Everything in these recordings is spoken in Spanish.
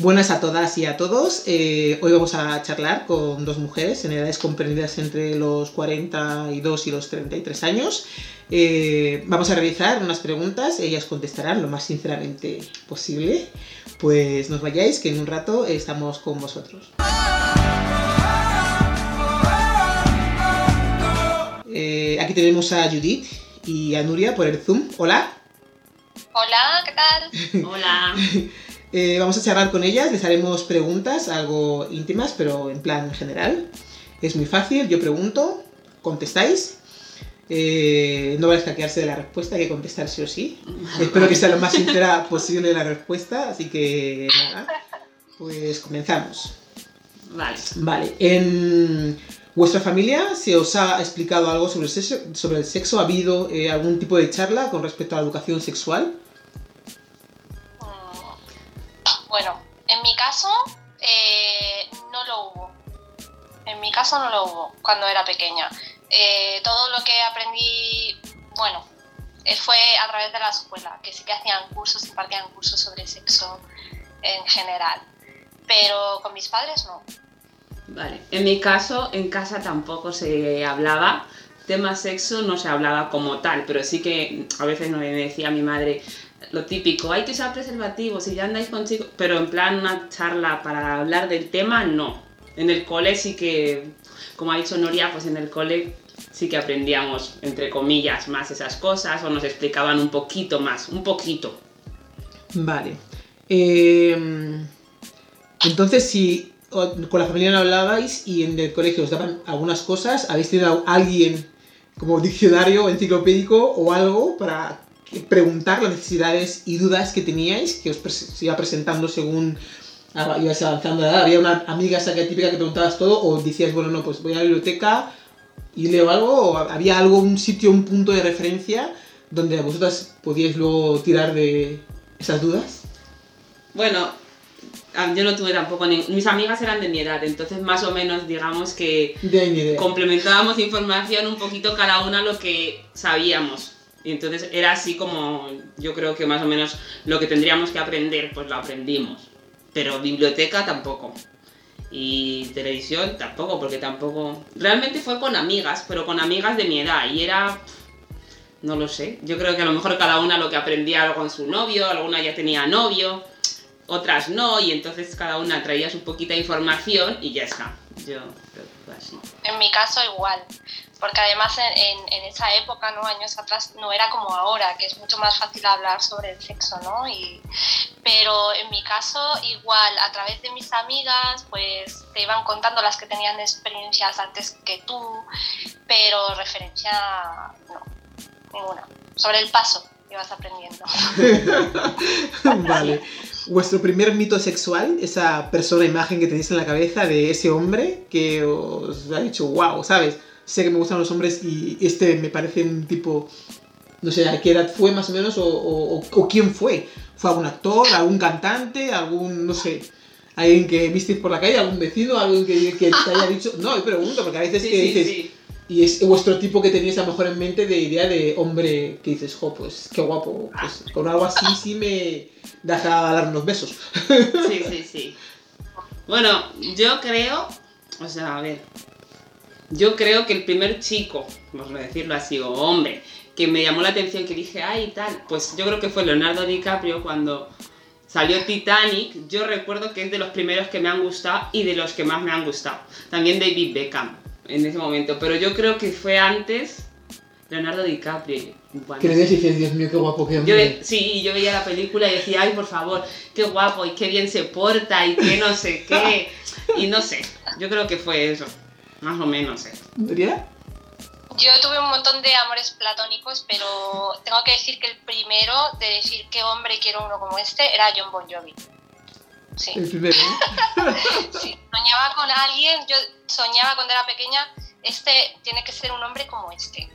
Buenas a todas y a todos. Eh, hoy vamos a charlar con dos mujeres en edades comprendidas entre los 42 y los 33 años. Eh, vamos a realizar unas preguntas, ellas contestarán lo más sinceramente posible. Pues nos vayáis, que en un rato estamos con vosotros. Eh, aquí tenemos a Judith y a Nuria por el Zoom. Hola. Hola, ¿qué tal? Hola. Eh, vamos a charlar con ellas, les haremos preguntas, algo íntimas, pero en plan general. Es muy fácil, yo pregunto, contestáis. Eh, no vais a hackearse de la respuesta, hay que contestar sí o sí. Espero que sea lo más sincera posible la respuesta, así que nada, pues comenzamos. Vale. Vale, en vuestra familia se os ha explicado algo sobre el sexo, sobre el sexo? ¿Ha habido eh, algún tipo de charla con respecto a la educación sexual? Bueno, en mi caso eh, no lo hubo. En mi caso no lo hubo cuando era pequeña. Eh, todo lo que aprendí, bueno, eh, fue a través de la escuela, que sí que hacían cursos, impartían cursos sobre sexo en general. Pero con mis padres no. Vale. En mi caso, en casa tampoco se hablaba. Tema sexo no se hablaba como tal, pero sí que a veces me decía mi madre, lo típico, hay que usar preservativos y ya andáis con chicos, pero en plan una charla para hablar del tema, no. En el cole sí que, como ha dicho Noria, pues en el cole sí que aprendíamos, entre comillas, más esas cosas o nos explicaban un poquito más, un poquito. Vale. Em, entonces, si con la familia no hablabais y en el colegio os daban algunas cosas, ¿habéis tenido alguien como diccionario enciclopédico o algo para preguntar las necesidades y dudas que teníais, que os iba presentando según ibas avanzando de edad. Había una amiga esa que típica que preguntabas todo, o decías, bueno, no, pues voy a la biblioteca y leo algo, o había algo, un sitio, un punto de referencia donde vosotras podíais luego tirar de esas dudas. Bueno, yo no tuve tampoco mis amigas eran de mi edad entonces más o menos digamos que complementábamos información un poquito cada una lo que sabíamos y entonces era así como yo creo que más o menos lo que tendríamos que aprender, pues lo aprendimos. Pero biblioteca tampoco. Y televisión tampoco, porque tampoco... Realmente fue con amigas, pero con amigas de mi edad. Y era... No lo sé. Yo creo que a lo mejor cada una lo que aprendía algo con su novio, alguna ya tenía novio, otras no, y entonces cada una traía su poquita información y ya está. Yo creo que fue así. En mi caso igual porque además en, esa época, ¿no? años atrás, no era como ahora, que es mucho más fácil hablar sobre el sexo, ¿no? Y, pero en mi caso, igual, a través de mis amigas, pues te iban contando las que tenían experiencias antes que tú, pero referencia, no, ninguna. Sobre el paso ibas aprendiendo. vale. Vuestro primer mito sexual, esa persona, imagen que tenéis en la cabeza de ese hombre que os ha dicho, wow, ¿sabes? Sé que me gustan los hombres y este me parece un tipo, no sé, ¿a qué edad fue más o menos? O, o, quién fue? ¿Fue algún actor, algún cantante, algún, no sé, alguien que viste por la calle, algún vecino, alguien que, que te haya dicho? No, yo pregunto, porque a veces que dices... Y es vuestro tipo que teníais a lo mejor en mente de idea de hombre que dices, jo, pues qué guapo, pues con algo así sí me deja dar unos besos. Sí, sí, sí. Bueno, yo creo, o sea, a ver, yo creo que el primer chico, vamos a decirlo así, o hombre, que me llamó la atención, que dije, ay, tal, pues yo creo que fue Leonardo DiCaprio cuando salió Titanic. Yo recuerdo que es de los primeros que me han gustado y de los que más me han gustado. También David Beckham en ese momento, pero yo creo que fue antes Leonardo DiCaprio. Bueno, que le dices, Dios mío, qué guapo que yo, Sí, yo veía la película y decía, ay, por favor, qué guapo y qué bien se porta y qué no sé qué. Y no sé, yo creo que fue eso. Más o menos, ¿eh? Yo tuve un montón de amores platónicos, pero tengo que decir que el primero de decir qué hombre quiero uno como este era John Bon Jovi. Sí. El primero. sí, soñaba con alguien, yo soñaba cuando era pequeña, este tiene que ser un hombre como este,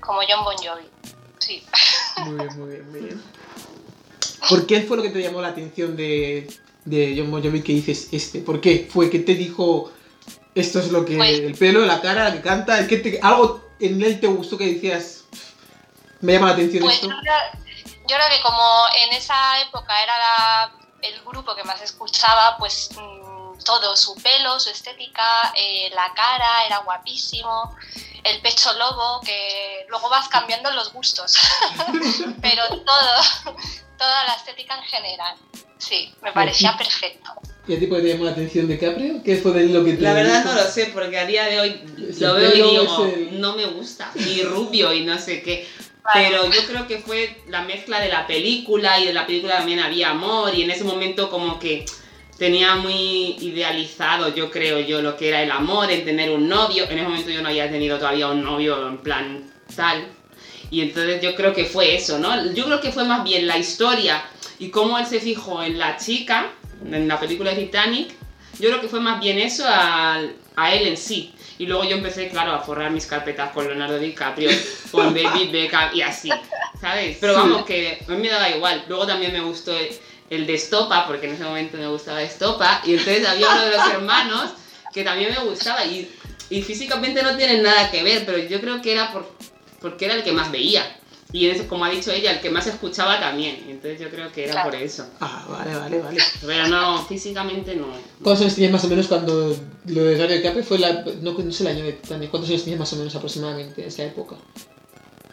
como John Bon Jovi. Sí. Muy bien, muy bien, muy bien. ¿Por qué fue lo que te llamó la atención de, de John Bon Jovi que dices este? ¿Por qué? ¿Fue que te dijo esto es lo que. Pues- el pelo, la cara, que canta. Que te, algo en él te gustó que decías. Me llama la atención pues esto. Yo creo, que como en esa época era el grupo que más escuchaba, pues mm, todo, su pelo, su estética, eh, la cara, era guapísimo, el pecho lobo, que luego vas cambiando los gustos, pero todo, toda la estética en general, sí, me parecía perfecto. ¿Y a ti te llamó la atención de Caprio? ¿Qué fue de lo que te La verdad no lo sé, porque a día de hoy lo veo y digo, no me gusta, y rubio y no sé qué. Pero yo creo que fue la mezcla de la película y de la película también había amor y en ese momento como que tenía muy idealizado, yo creo yo, lo que era el amor, el tener un novio. En ese momento yo no había tenido todavía un novio en plan tal. Y entonces yo creo que fue eso, ¿no? Yo creo que fue más bien la historia y cómo él se fijó en la chica, en la película de Titanic. Yo creo que fue más bien eso a, a él en sí. Y luego yo empecé, claro, a forrar mis carpetas con Leonardo DiCaprio, con David Beckham y así, ¿sabes? Pero vamos, que a mí me daba igual. Luego también me gustó el de Estopa, porque en ese momento me gustaba Estopa, y entonces había uno de los hermanos que también me gustaba y, y físicamente no tienen nada que ver, pero yo creo que era por, porque era el que más veía. Y es, como ha dicho ella, el que más escuchaba también. Entonces yo creo que era por eso. Ah, vale, vale, vale. Pero no, físicamente no. ¿Cuántos años tenías más o menos cuando lo de Radio Cape fue la. No, no sé el año de Titanic. ¿Cuántos años tenías más o menos aproximadamente en esa época?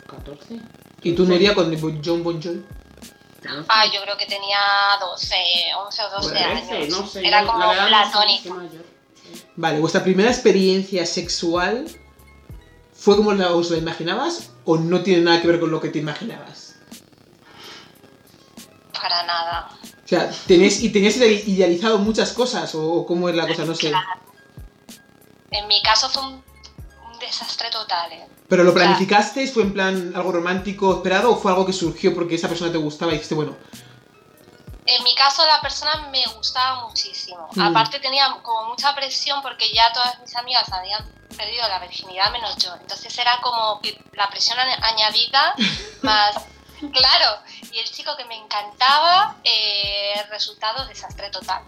14. ¿Y tú, Nuria, con John Bon Jovi? Ah, yo creo que tenía 12, 11 o 12 años. No sé, Era como platónico. Vale, ¿vuestra primera experiencia sexual fue como os la imaginabas o no tiene nada que ver con lo que te imaginabas? Para nada. O sea, ¿tenías, ¿y tenías idealizado muchas cosas o, cómo es la cosa? No sé. En mi caso fue un, desastre total. ¿eh? ¿Pero lo planificasteis? ¿Fue en plan algo romántico esperado o fue algo que surgió porque esa persona te gustaba y dijiste, bueno, en mi caso la persona me gustaba muchísimo. Mm. Aparte tenía como mucha presión porque ya todas mis amigas habían perdido la virginidad menos yo. Entonces era como la presión añadida más... Claro, y el chico que me encantaba, eh, resultado desastre total.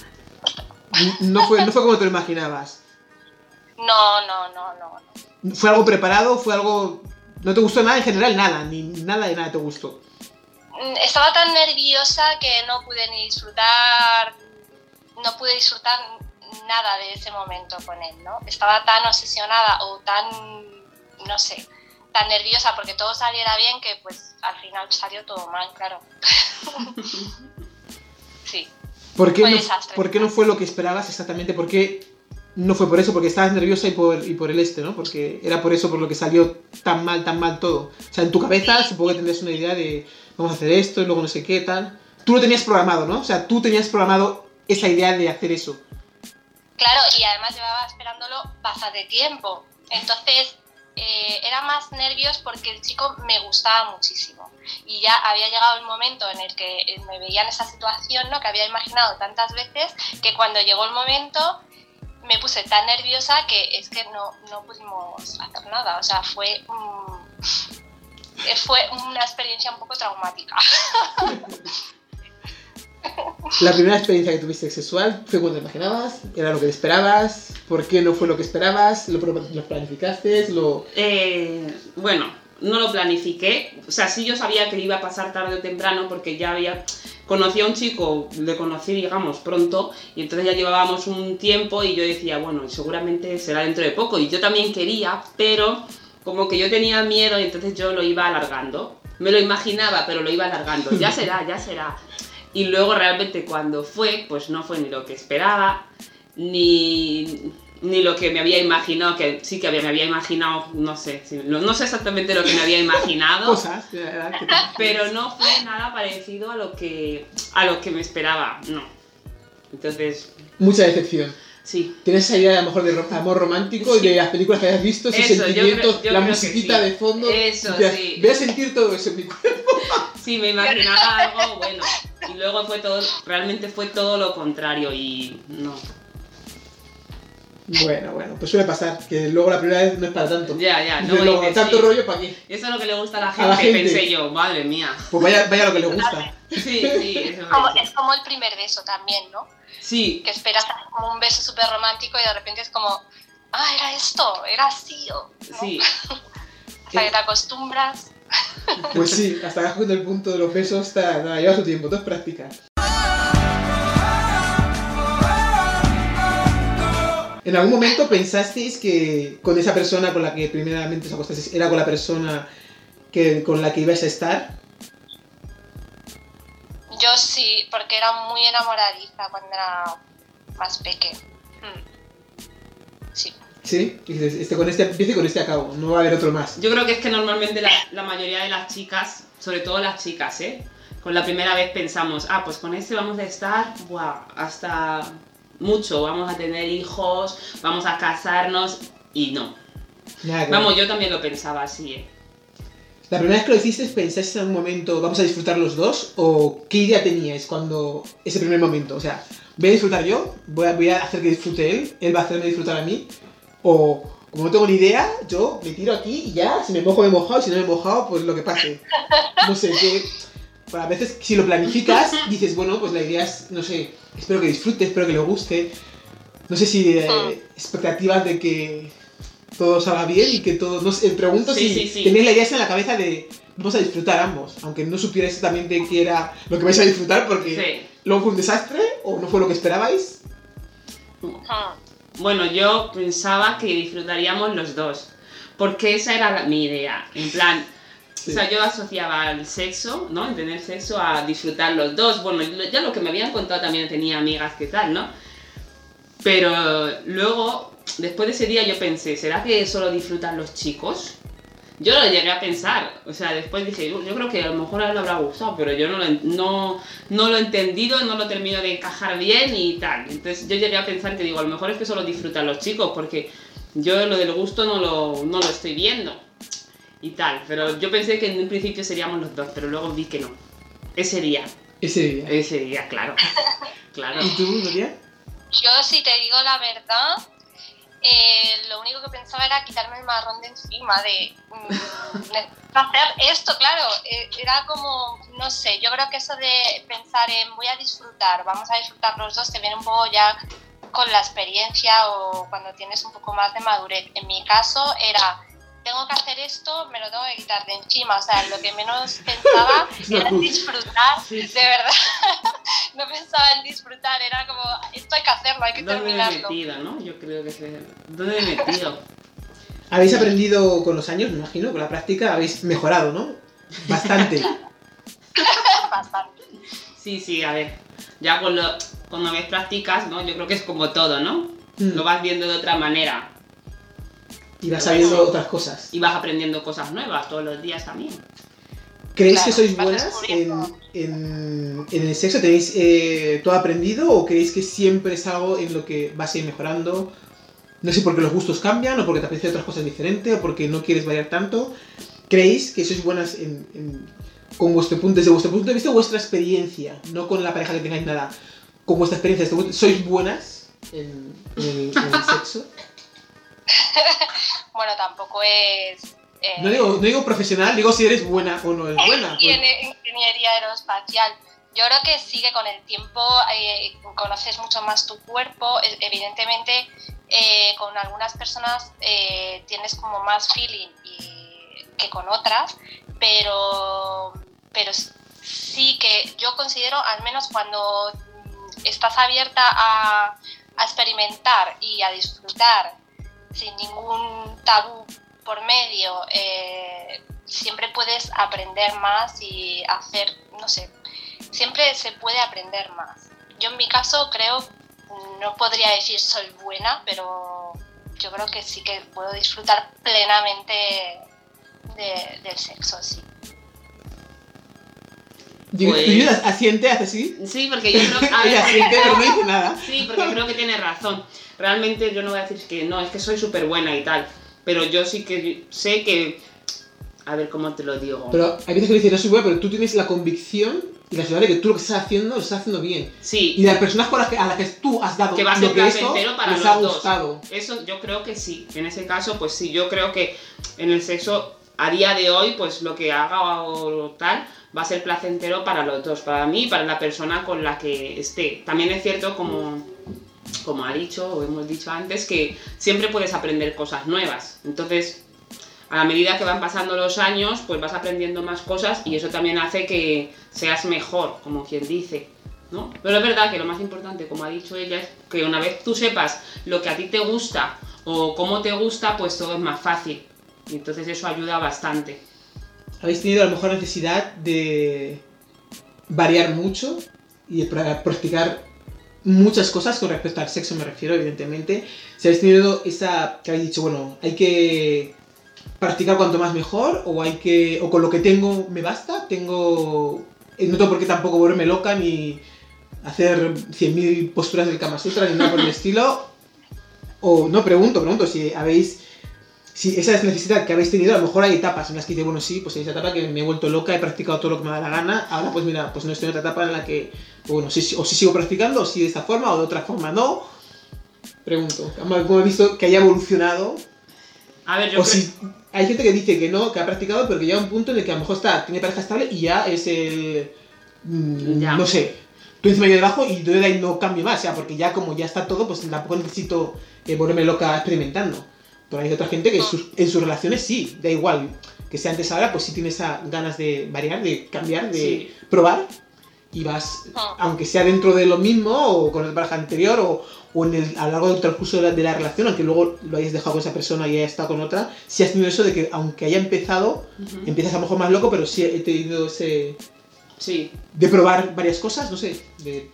no, fue, no fue como te lo imaginabas. No, no, no, no. ¿Fue algo preparado? ¿Fue algo... ¿No te gustó nada en general? Nada, ni nada de nada te gustó. Mm, estaba tan nerviosa que no pude ni disfrutar, no pude disfrutar nada de ese momento con él, ¿no? Estaba tan obsesionada o tan, no sé, tan nerviosa porque todo saliera bien que pues al final salió todo mal, claro. sí. ¿Por qué, no, ¿Por qué no fue lo que esperabas exactamente? ¿Por qué no fue por eso? Porque estabas nerviosa y por, y por el este, ¿no? Porque era por eso por lo que salió tan mal, tan mal todo. O sea, en tu cabeza supongo que tendrías una idea de vamos a hacer esto y luego no sé qué, tal. Tú lo tenías programado, ¿no? O sea, tú tenías programado esa idea de hacer eso. Claro, y además llevaba esperándolo bastante tiempo. Entonces, eh, era más nervios porque el chico me gustaba muchísimo. Y ya había llegado el momento en el que me veía en esa situación, ¿no? Que había imaginado tantas veces que cuando llegó el momento me puse tan nerviosa que es que no, no pudimos hacer nada. O sea, fue... Fue una experiencia un poco traumática. La primera experiencia que tuviste sexual fue cuando te imaginabas, era lo que esperabas, ¿por qué no fue lo que esperabas? ¿Lo, planificaste? Lo... Eh, bueno, no lo planifiqué, o sea, sí yo sabía que iba a pasar tarde o temprano porque ya había conocí a un chico, le conocí, digamos, pronto, y entonces ya llevábamos un tiempo y yo decía, bueno, seguramente será dentro de poco. Y yo también quería, pero como que yo tenía miedo y entonces yo lo iba alargando. Me lo imaginaba, pero lo iba alargando. Ya será, ya será. Y luego realmente cuando fue, pues no fue ni lo que esperaba, ni, ni lo que me había imaginado, que sí que me había imaginado, no sé, no, sé exactamente lo que me había imaginado. Cosas, pero no fue nada parecido a lo que, a lo que me esperaba, no. Entonces... Mucha decepción. Sí. Tienes esa idea a lo mejor de amor romántico y de las películas que hayas visto, ese sentimiento, la musiquita de fondo. Eso, sí. Voy a sentir todo eso en mi cuerpo. Sí, me imaginaba algo bueno. Y luego fue todo, realmente fue todo lo contrario y no. Bueno, bueno, pues suele pasar, que luego la primera vez no es para tanto. Ya, ya, no. Luego, tanto rollo para qué. Eso es lo que le gusta a la gente, pensé yo, madre mía. Pues vaya, vaya lo que le gusta. Sí, sí, eso es como el primer beso también, ¿no? Sí. Que esperas como un beso súper romántico y de repente es como, ah, era esto, era así. Sí. hasta que te acostumbras. Pues sí, hasta que has el punto de los besos, está, nada, lleva su tiempo, todo es práctica. ¿En algún momento pensasteis que con esa persona con la que primeramente os acostasteis era con la persona que, con la que ibais a estar? Yo sí, porque era muy enamoradiza cuando era más pequeña. Hmm. Sí. Sí, este, con este empiece y con este acabo, no va a haber otro más. Yo creo que es que normalmente la, la mayoría de las chicas, sobre todo las chicas, ¿eh? con la primera vez pensamos, ah, pues con este vamos a estar, wow, hasta mucho, vamos a tener hijos, vamos a casarnos y no. Vamos, yo también lo pensaba así, ¿eh? ¿La primera vez que lo hiciste pensaste en un momento, vamos a disfrutar los dos? ¿O qué idea teníais cuando ese primer momento? O sea, voy a disfrutar yo, voy a, voy a hacer que disfrute él, él va a hacerme disfrutar a mí. O como no tengo ni idea, yo me tiro aquí y ya, si me mojo me he mojado, si no me he mojado, pues lo que pase. No sé, que a veces si lo planificas, dices, bueno, pues la idea es, no sé, espero que disfrute, espero que le guste. No sé si eh, hmm. expectativas de que todo salga bien y que todo... No sé, pregunto si tenéis la idea en la cabeza de vamos a disfrutar ambos, aunque no supiera exactamente qué era lo que vais a disfrutar porque luego fue un desastre o no fue lo que esperabais. Hmm. Bueno, yo pensaba que disfrutaríamos los dos, porque esa era mi idea, en plan o sea, yo asociaba el sexo, ¿no? En tener sexo a disfrutar los dos. Bueno, ya lo que me habían contado también tenía amigas que tal, ¿no? Pero luego, después de ese día yo pensé, ¿será que solo disfrutan los chicos? Yo lo llegué a pensar, o sea, después dije, yo, creo que a lo mejor a él le habrá gustado, pero yo no lo, no, no lo he entendido, no lo termino de encajar bien y tal. Entonces yo llegué a pensar que digo, a lo mejor es que solo disfrutan los chicos, porque yo lo del gusto no lo, no lo estoy viendo y tal. Pero yo pensé que en un principio seríamos los dos, pero luego vi que no. Ese día. Ese día. Ese día, claro. claro. ¿Y tú, Nuria? Yo, si te digo la verdad, eh, lo único que pensaba era quitarme el marrón de encima, de mm, hacer esto, claro. Eh, era como, no sé, yo creo que eso de pensar en voy a disfrutar, vamos a disfrutar los dos, te viene un poco ya con la experiencia o cuando tienes un poco más de madurez. En mi caso era tengo que hacer esto, me lo tengo que quitar de encima. O sea, lo que menos pensaba era disfrutar, de verdad. no pensaba en disfrutar, era como, esto hay que hacerlo, hay que ¿Dónde terminarlo. ¿Dónde he metido, no? Yo creo que se... ¿Dónde he metido? Habéis aprendido con los años, me imagino, con la práctica habéis mejorado, ¿no? Bastante. Bastante. Sí, sí, a ver. Ya con lo, cuando ves prácticas, ¿no? Yo creo que es como todo, ¿no? Mm. Lo vas viendo de otra manera. Y vas sabiendo otras cosas. Y vas aprendiendo cosas nuevas todos los días también. ¿Creéis que sois buenas en, en, el sexo? ¿Tenéis eh, todo aprendido o creéis que siempre es algo en lo que vas a ir mejorando? No sé, porque los gustos cambian o porque te apetece otras cosas diferentes o porque no quieres variar tanto. ¿Creéis que sois buenas en, con vuestro punto, desde vuestro punto de vista, vuestra experiencia? No con la pareja que tengáis nada. Con vuestra experiencia, ¿sois buenas en, en el sexo? bueno, tampoco es... Eh, no, digo, profesional, digo si eres buena o no es buena. Y en pues. ingeniería aeroespacial. Yo creo que sí que con el tiempo eh, conoces mucho más tu cuerpo. Evidentemente, eh, con algunas personas tienes como más feeling que con otras, pero, pero sí que yo considero, al menos cuando estás abierta a, a experimentar y a disfrutar sin ningún tabú por medio, eh, siempre puedes aprender más y hacer, no sé, siempre se puede aprender más. Yo en mi caso creo, no podría decir soy buena, pero yo creo que sí que puedo disfrutar plenamente del sexo, sí. Pues... asiente, hace sí? Sí, porque yo creo que... asiente, pero no dice nada. Sí, porque creo que tiene razón realmente yo no voy a decir que no, es que soy súper buena y tal, pero yo sí que sé que... A ver, ¿cómo te lo digo? Pero hay veces que dicen, no soy buena, pero tú tienes la convicción y la seguridad de que tú lo que estás haciendo lo estás haciendo bien. Sí. Y las personas a las que tú has dado que va a ser lo que eso, para les los ha gustado. Eso yo creo que sí. En ese caso, pues sí, yo creo que en el sexo a día de hoy, pues lo que haga o tal va a ser placentero para los dos, para mí y para la persona con la que esté. También es cierto como como ha dicho o hemos dicho antes, que siempre puedes aprender cosas nuevas. Entonces, a medida que van pasando los años, pues vas aprendiendo más cosas y eso también hace que seas mejor, como quien dice. ¿no? Pero es verdad que lo más importante, como ha dicho ella, es que una vez tú sepas lo que a ti te gusta o cómo te gusta, pues todo es más fácil. Y entonces eso ayuda bastante. ¿Habéis tenido a lo mejor necesidad de variar mucho y practicar muchas cosas con respecto al sexo, me refiero, evidentemente? Si habéis tenido esa que habéis dicho, bueno, hay que practicar cuanto más mejor o hay que o con lo que tengo me basta, tengo eh, no tengo por qué tampoco volverme loca ni hacer 100.000 posturas del Kama Sutra ni nada por el estilo. O no pregunto, pregunto si habéis si esa es necesidad que habéis tenido, a lo mejor hay etapas en las que dice, bueno, sí, pues hay esa etapa que me he vuelto loca, he practicado todo lo que me da la gana, ahora pues mira, pues no estoy en otra etapa en la que, bueno, sí, o sí sigo practicando, o sí de esta forma, o de otra forma no. Pregunto, ¿cómo he visto que haya evolucionado? A ver, yo o si hay gente que dice que no, que ha practicado, pero que llega a un punto en el que a lo mejor está, tiene pareja estable y ya es el... Mm, no sé, tú encima y debajo y yo de ahí no cambio más, o sea, porque ya como ya está todo, pues tampoco necesito eh, volverme loca experimentando. Pero hay otra gente que en sus, relaciones sí, da igual. Que sea antes ahora, pues sí tienes ganas de variar, de cambiar, de probar. Y vas, ah. aunque sea dentro de lo mismo, o con el pareja anterior, o, o en el, a lo largo del transcurso de la, de la, relación, aunque luego lo hayas dejado con esa persona y haya estado con otra, sí has tenido eso de que, aunque haya empezado, empiezas a lo mejor más loco, pero sí he tenido ese. Sí. De probar varias cosas, no sé. De...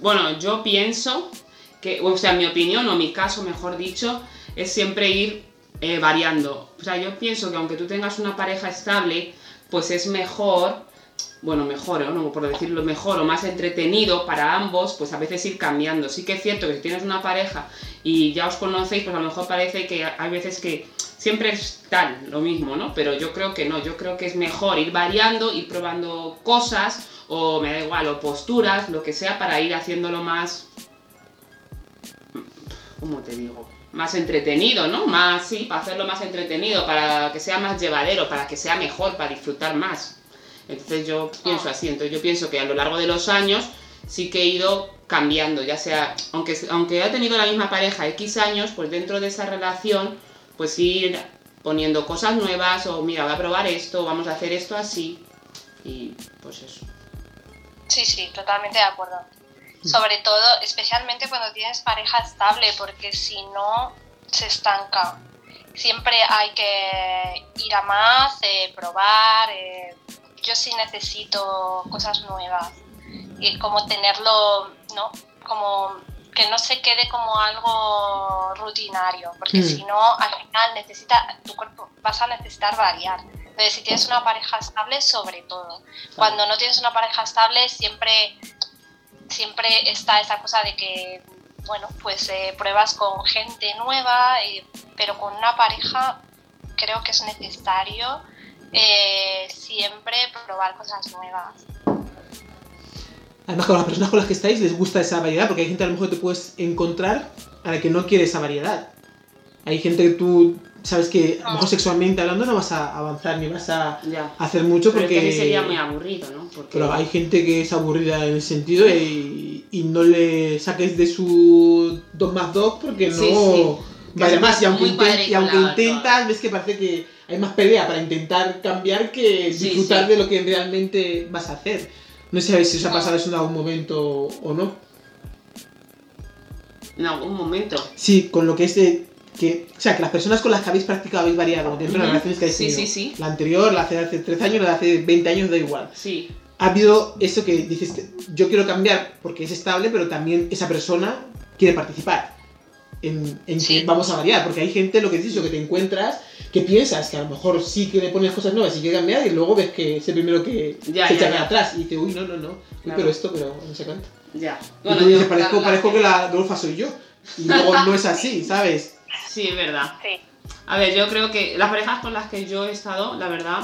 Bueno, yo pienso que, o sea, mi opinión, o mi caso, mejor dicho, es siempre ir eh, variando. O sea, yo pienso que aunque tú tengas una pareja estable, pues es mejor, bueno, mejor, ¿no? por decirlo mejor o más entretenido para ambos, pues a veces ir cambiando. Sí que es cierto que si tienes una pareja y ya os conocéis, pues a lo mejor parece que hay veces que siempre es tal, lo mismo, ¿no? Pero yo creo que no, yo creo que es mejor ir variando, ir probando cosas, o me da igual, o posturas, lo que sea, para ir haciéndolo más... ¿Cómo te digo? más entretenido, ¿no? Más, sí, para hacerlo más entretenido, para que sea más llevadero, para que sea mejor, para disfrutar más. Entonces yo pienso así, entonces yo pienso que a lo largo de los años sí que he ido cambiando, ya sea, aunque, aunque he tenido la misma pareja X años, pues dentro de esa relación, pues ir poniendo cosas nuevas, o mira, voy a probar esto, vamos a hacer esto así, y pues eso. Sí, sí, totalmente de acuerdo. Sobre todo, especialmente cuando tienes pareja estable, porque si no, se estanca. Siempre hay que ir a más, eh, probar. Eh, yo sí necesito cosas nuevas. Y como tenerlo, ¿no? Como que no se quede como algo rutinario, porque mm. si no, al final necesita, tu cuerpo vas a necesitar variar. Entonces, si tienes una pareja estable, sobre todo. Cuando no tienes una pareja estable, siempre siempre está esa cosa de que, bueno, pues eh, pruebas con gente nueva, eh, pero con una pareja creo que es necesario eh, siempre probar cosas nuevas. Además, con las personas con las que estáis les gusta esa variedad, porque hay gente a lo mejor que te puedes encontrar a la que no quiere esa variedad. Hay gente que tú sabes que a lo mejor ah. sexualmente hablando no vas a avanzar ni vas a hacer mucho porque... Pero sería muy aburrido, ¿no? Pero hay gente que es aburrida en ese sentido y, y no le saques de su 2 más 2 porque no... Vale más, y aunque, y aunque intentas, ves que parece que hay más pelea para intentar cambiar que disfrutar de lo que realmente vas a hacer. No sé si os ha pasado eso en algún momento o no. En algún momento. Sí, con lo que es de que, o sea, que las personas con las que habéis practicado habéis variado dentro de las relaciones que habéis tenido. Sí, sí, sí. La anterior, la hace, hace 13 años, la de hace 20 años, da igual. Sí. Ha habido eso que dices, yo quiero cambiar porque es estable, pero también esa persona quiere participar en, en que vamos a variar. Porque hay gente, lo que dices, lo que te encuentras, que piensas que a lo mejor sí que le pones cosas nuevas y quiere cambiar, y luego ves que es el primero que se echa para atrás y dice, uy, no, no, no, pero esto, pero no sé cuánto. Ya. Bueno, y tú dices, parezco, parezco que la golfa soy yo. Y luego no es así, ¿sabes? Sí, es verdad. A ver, yo creo que las parejas con las que yo he estado, la verdad,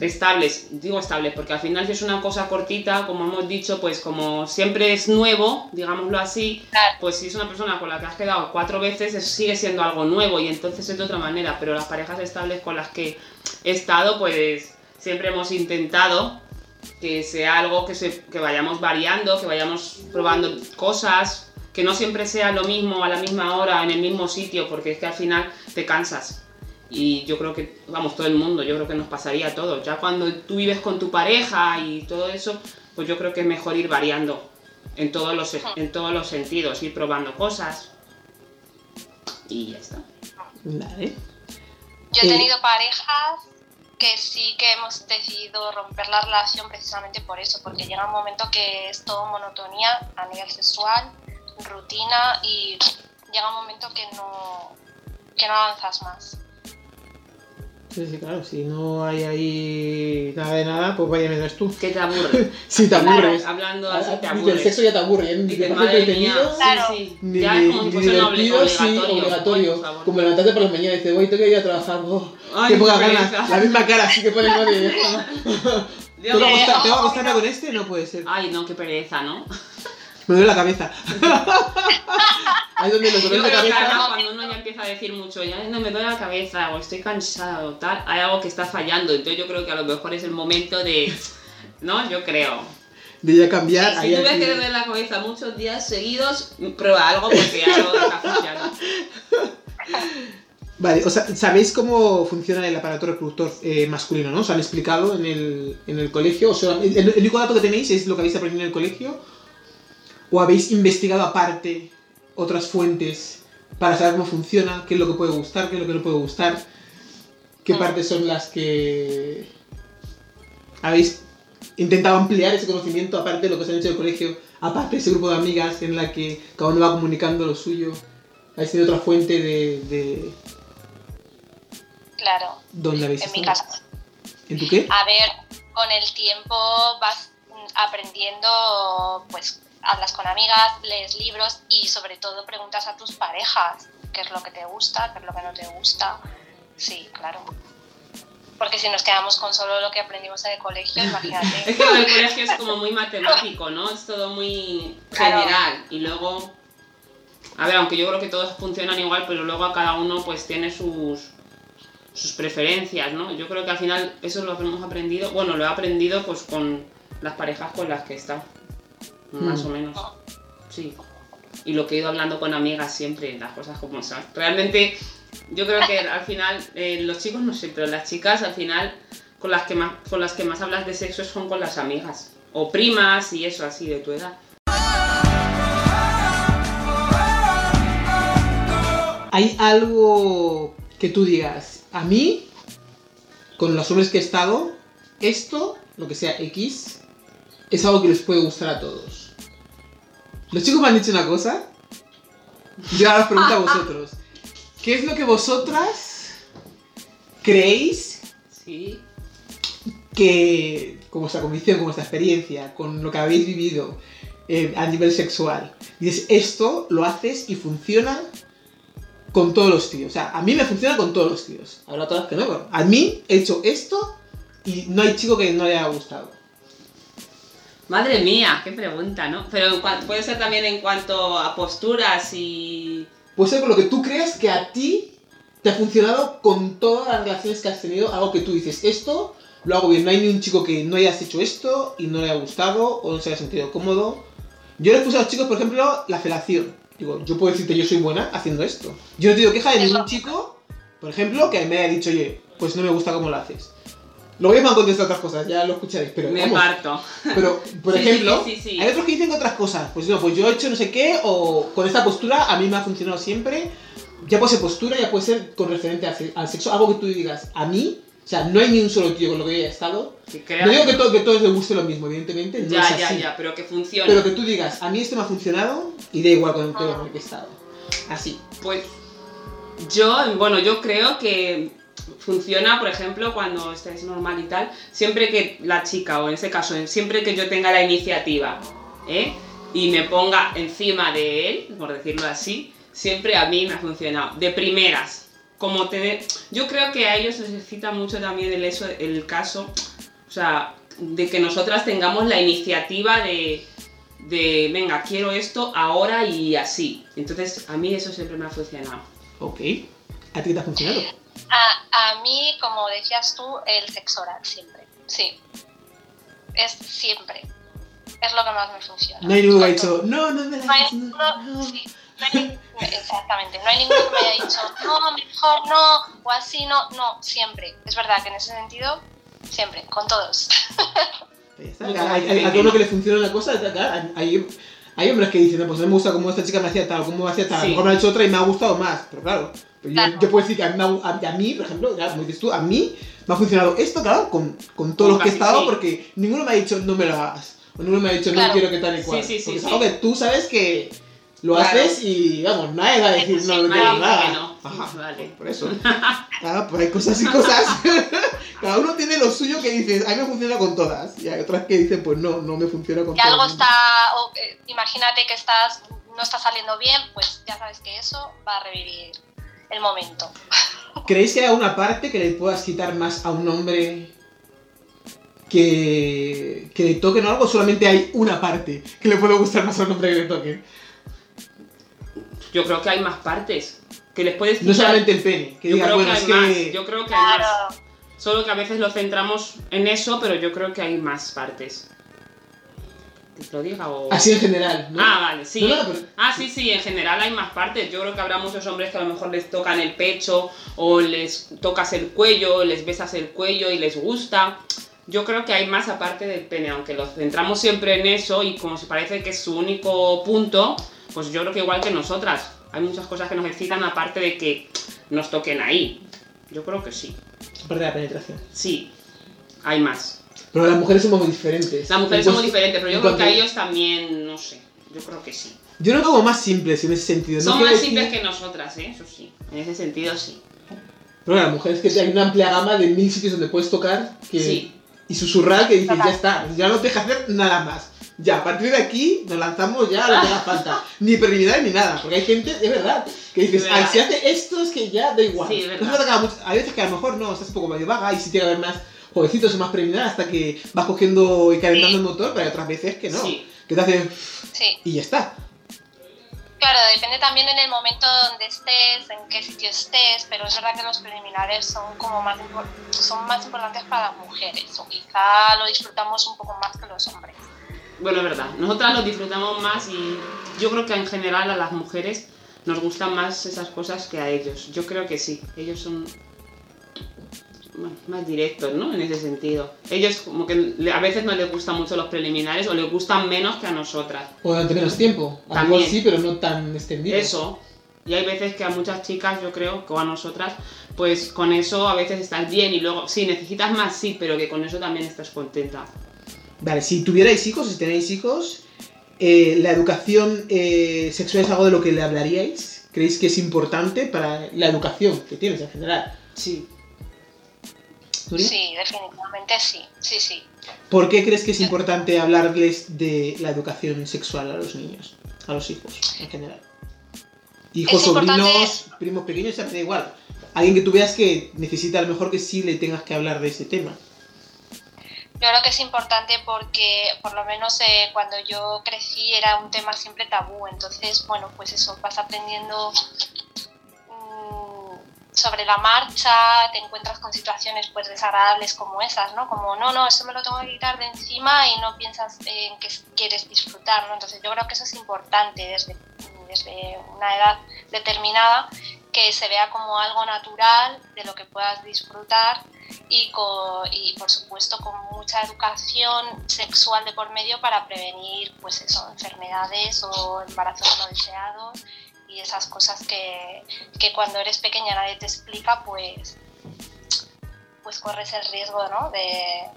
estables, digo estables, porque al final si es una cosa cortita, como hemos dicho, pues como siempre es nuevo, digámoslo así, pues si es una persona con la que has quedado cuatro veces, sigue siendo algo nuevo y entonces es de otra manera, pero las parejas estables con las que he estado, pues siempre hemos intentado que sea algo que, se, que vayamos variando, que vayamos probando cosas, que no siempre sea lo mismo a la misma hora, en el mismo sitio, porque es que al final te cansas. Y yo creo que, vamos, todo el mundo, yo creo que nos pasaría a todos. Ya cuando tú vives con tu pareja y todo eso, pues yo creo que es mejor ir variando. en todos los, en todos los sentidos, ir probando cosas. Y ya está. Vale. Yo he tenido parejas que sí que hemos decidido romper la relación precisamente por eso, porque llega un momento que es todo monotonía a nivel sexual, rutina y llega un momento que no, que no avanzas más. Sí, sí, claro, si no hay ahí nada de nada, pues vaya menos tú. Que te aburre. sí, te aburres. Hablando así, te aburre. El sexo ya te aburre. Ni te mía, claro. sí, sí. Ni, ya es como ni, divertido, obligatorio. Sí, obligatorio. como levantarte por la mañana y dices, voy, tengo que ir a trabajar. Oh, Ay, qué poca ganas. La misma cara, así que pone madre. ¿Te va a acostar con este? No puede ser. Ay, no, qué pereza, ¿no? Me duele la cabeza. Ahí donde nos duele la cabeza. cuando uno ya empieza a decir mucho, ya no me duele la cabeza o estoy cansado, tal, hay algo que está fallando. Entonces yo creo que a lo mejor es el momento de. ¿No? Yo creo. De ya cambiar. si tú ves que te duele la cabeza muchos días seguidos, prueba algo porque algo está fallando. Vale, o sea, ¿sabéis cómo funciona el aparato reproductor eh, masculino, no? ¿Os han explicado en el, en el colegio? O sea, el, el, único dato que tenéis es lo que habéis aprendido en el colegio ¿O habéis investigado aparte otras fuentes para saber cómo funciona, qué es lo que puede gustar, qué es lo que no puede gustar? ¿Qué partes son las que habéis intentado ampliar ese conocimiento aparte de lo que os han hecho en el colegio, aparte de ese grupo de amigas en la que cada uno va comunicando lo suyo? ¿Habéis tenido otra fuente de, Claro. ¿Dónde habéis En mi casa. ¿En tu qué? A ver, con el tiempo vas aprendiendo, pues, hablas con amigas, lees libros y sobre todo preguntas a tus parejas qué es lo que te gusta, qué es lo que no te gusta. Sí, claro. Porque si nos quedamos con solo lo que aprendimos en el colegio, imagínate. es que el colegio es como muy matemático, ¿no? Es todo muy general. Y luego, a ver, aunque yo creo que todos funcionan igual, pero luego a cada uno pues tiene sus, sus preferencias, ¿no? Yo creo que al final eso es lo hemos aprendido. Bueno, lo he aprendido pues con las parejas con las que he estado más mm. o menos. Sí. Y lo que he ido hablando con amigas siempre, las cosas como son. Realmente, yo creo que al final, eh, los chicos no sé, pero las chicas al final, con las, que más, con las que más hablas de sexo son con las amigas. O primas y eso así de tu edad. ¿Hay algo que tú digas, a mí, con los hombres que he estado, esto, lo que sea X, es algo que les puede gustar a todos? Los chicos me han dicho una cosa. Yo ahora os pregunto a vosotros. ¿Qué es lo que vosotras creéis sí. que, como vuestra convicción, como vuestra experiencia, con lo que habéis vivido eh, a nivel sexual, dices, esto lo haces y funciona con todos los tíos. O sea, a mí me funciona con todos los tíos. Habrá todas que no. A mí he hecho esto y no hay chico que no le haya gustado. Madre mía, qué pregunta, ¿no? Pero puede ser también en cuanto a posturas y... Puede ser por lo que tú crees que a ti te ha funcionado con todas las relaciones que has tenido, algo que tú dices, esto lo hago bien, no hay ni un chico que no hayas hecho esto y no le haya gustado o no se haya sentido cómodo. Yo les puse a los chicos, por ejemplo, la felación. Digo, yo puedo decirte, yo soy buena haciendo esto. Yo no te digo queja de ningún chico, por ejemplo, que me haya dicho, oye, pues no me gusta cómo lo haces. Ya me han contestado otras cosas, ya lo escucharéis, pero. Me parto. Pero, por ejemplo, hay otros que dicen otras cosas. Pues no, pues yo he hecho no sé qué, o con esta postura a mí me ha funcionado siempre. Ya puede ser postura, ya puede ser con referente al sexo, algo que tú digas, a mí, o sea, no hay ni un solo tío con lo que haya estado. no digo que, todo, que todos les guste lo mismo, evidentemente. No ya, es así. ya, ya, pero que funcione. Pero que tú digas, a mí esto me ha funcionado y da igual con el todo con el que he estado. Así. Pues yo, bueno, yo creo que funciona, por ejemplo, cuando estáis normal y tal, siempre que la chica, o en ese caso, siempre que yo tenga la iniciativa, ¿eh? y me ponga encima de él, por decirlo así, siempre a mí me ha funcionado. De primeras. Como tener... Yo creo que a ellos les excita mucho también el, eso, el caso, o sea, de que nosotras tengamos la iniciativa de, de, venga, quiero esto ahora y así. Entonces, a mí eso siempre me ha funcionado. Ok. ¿A ti te ha funcionado? A, a mí, como decías tú, el sexo oral siempre. Sí. Es siempre. Es lo que más me funciona. No hay ninguno que haya dicho, no, no me la no, no, Sí, exactamente. No hay ninguno que me haya dicho, no, mejor no, o así no. No, siempre. Es verdad que en ese sentido, siempre, con todos. a, a, uno que le funciona una cosa, hay, Hay hombres que dicen, no, pues no me gusta cómo esta chica me hacía tal, cómo me hacía tal, a lo mejor me ha hecho otra y me ha gustado más, pero claro. Pues yo, puedo decir que a mí, a, mí, por ejemplo, ya, como dices tú, a mí me ha funcionado esto, claro, con, con todos los que he estado, porque ninguno me ha dicho no me lo hagas. O ninguno me ha dicho no quiero que tal y cual. Sí, sí, porque es algo que tú sabes que lo haces y vamos, nadie va a decir no, no quiero nada. No. Ajá, vale. Por eso. Claro, pues hay cosas y cosas. Cada uno tiene lo suyo que dices, a mí me funciona con todas. Y hay otras que dicen, pues no, no me funciona con todas. Y algo está, imagínate que estás, no está saliendo bien, pues ya sabes que eso va a revivir el momento. ¿Creéis que hay una parte que le puedas quitar más a un hombre que, que le toquen o algo? Solamente hay una parte que le puede gustar más a un hombre que le toque. Yo creo que hay más partes. Que les puedes No solamente el pene. Que yo, creo que hay más, yo creo que hay más. Solo que a veces lo centramos en eso, pero yo creo que hay más partes. ¿Te lo diga o...? Así en general, ¿no? Ah, vale, sí. Ah, sí, sí, en general hay más partes. Yo creo que habrá muchos hombres que a lo mejor les tocan el pecho o les tocas el cuello, les besas el cuello y les gusta. Yo creo que hay más aparte del pene, aunque lo centramos siempre en eso y como si parece que es su único punto, pues yo creo que igual que nosotras. Hay muchas cosas que nos excitan aparte de que nos toquen ahí. Yo creo que sí. Aparte de la penetración. Sí, hay más. Pero las mujeres somos muy diferentes. Las mujeres somos diferentes, pero yo creo que a ellos también, no sé. Yo creo que sí. Yo que como más simples en ese sentido. Son más simples que nosotras, ¿eh? Eso sí. En ese sentido, sí. Pero las mujeres que hay una amplia gama de mil sitios donde puedes tocar que... y susurrar que dices, ya está, ya no te deja hacer nada más. Ya, a partir de aquí nos lanzamos ya a lo que haga falta. Ni prioridad ni nada. Porque hay gente, es verdad, que dices, ay, si hace esto es que ya da igual. Sí, verdad. hay veces que a lo mejor no, estás un poco medio vaga y si tiene que haber más o más preliminar hasta que vas cogiendo y calentando el motor, pero hay otras veces que no. Que te hacen. Sí. Y ya está. Claro, depende también en el momento donde estés, en qué sitio estés, pero es verdad que los preliminares son como más, son más importantes para las mujeres, o quizá lo disfrutamos un poco más que los hombres. Bueno, es verdad, nosotras lo disfrutamos más y yo creo que en general a las mujeres nos gustan más esas cosas que a ellos. Yo creo que sí, ellos son más directos, ¿no? En ese sentido. Ellos como que a veces no les gustan mucho los preliminares o les gustan menos que a nosotras. O durante menos tiempo. También sí, pero no tan extendido. Eso. Y hay veces que a muchas chicas, yo creo, o a nosotras, pues con eso a veces estás bien y luego, sí, necesitas más, sí, pero que con eso también estás contenta. Vale, si tuvierais hijos, si tenéis hijos, eh, ¿la educación eh, sexual es algo de lo que le hablaríais? ¿Creéis que es importante para la educación que tienes en general? Sí. Sí, definitivamente sí, sí, sí. ¿Por qué crees que es importante hablarles de la educación sexual a los niños, a los hijos en general? Hijos, sobrinos, primos pequeños, se da igual. Alguien que tú veas que necesita a lo mejor que sí le tengas que hablar de ese tema. Yo creo que es importante porque por lo menos eh, cuando yo crecí era un tema siempre tabú, entonces bueno, pues eso, vas aprendiendo sobre la marcha, te encuentras con situaciones pues desagradables como esas, ¿no? Como no, no, eso me lo tengo que quitar de encima y no piensas en que quieres disfrutar, ¿no? Entonces yo creo que eso es importante desde, desde una edad determinada que se vea como algo natural de lo que puedas disfrutar y, y por supuesto con mucha educación sexual de por medio para prevenir pues eso, enfermedades o embarazos no deseados y esas cosas que, que, cuando eres pequeña nadie te explica pues pues corres el riesgo ¿no? de,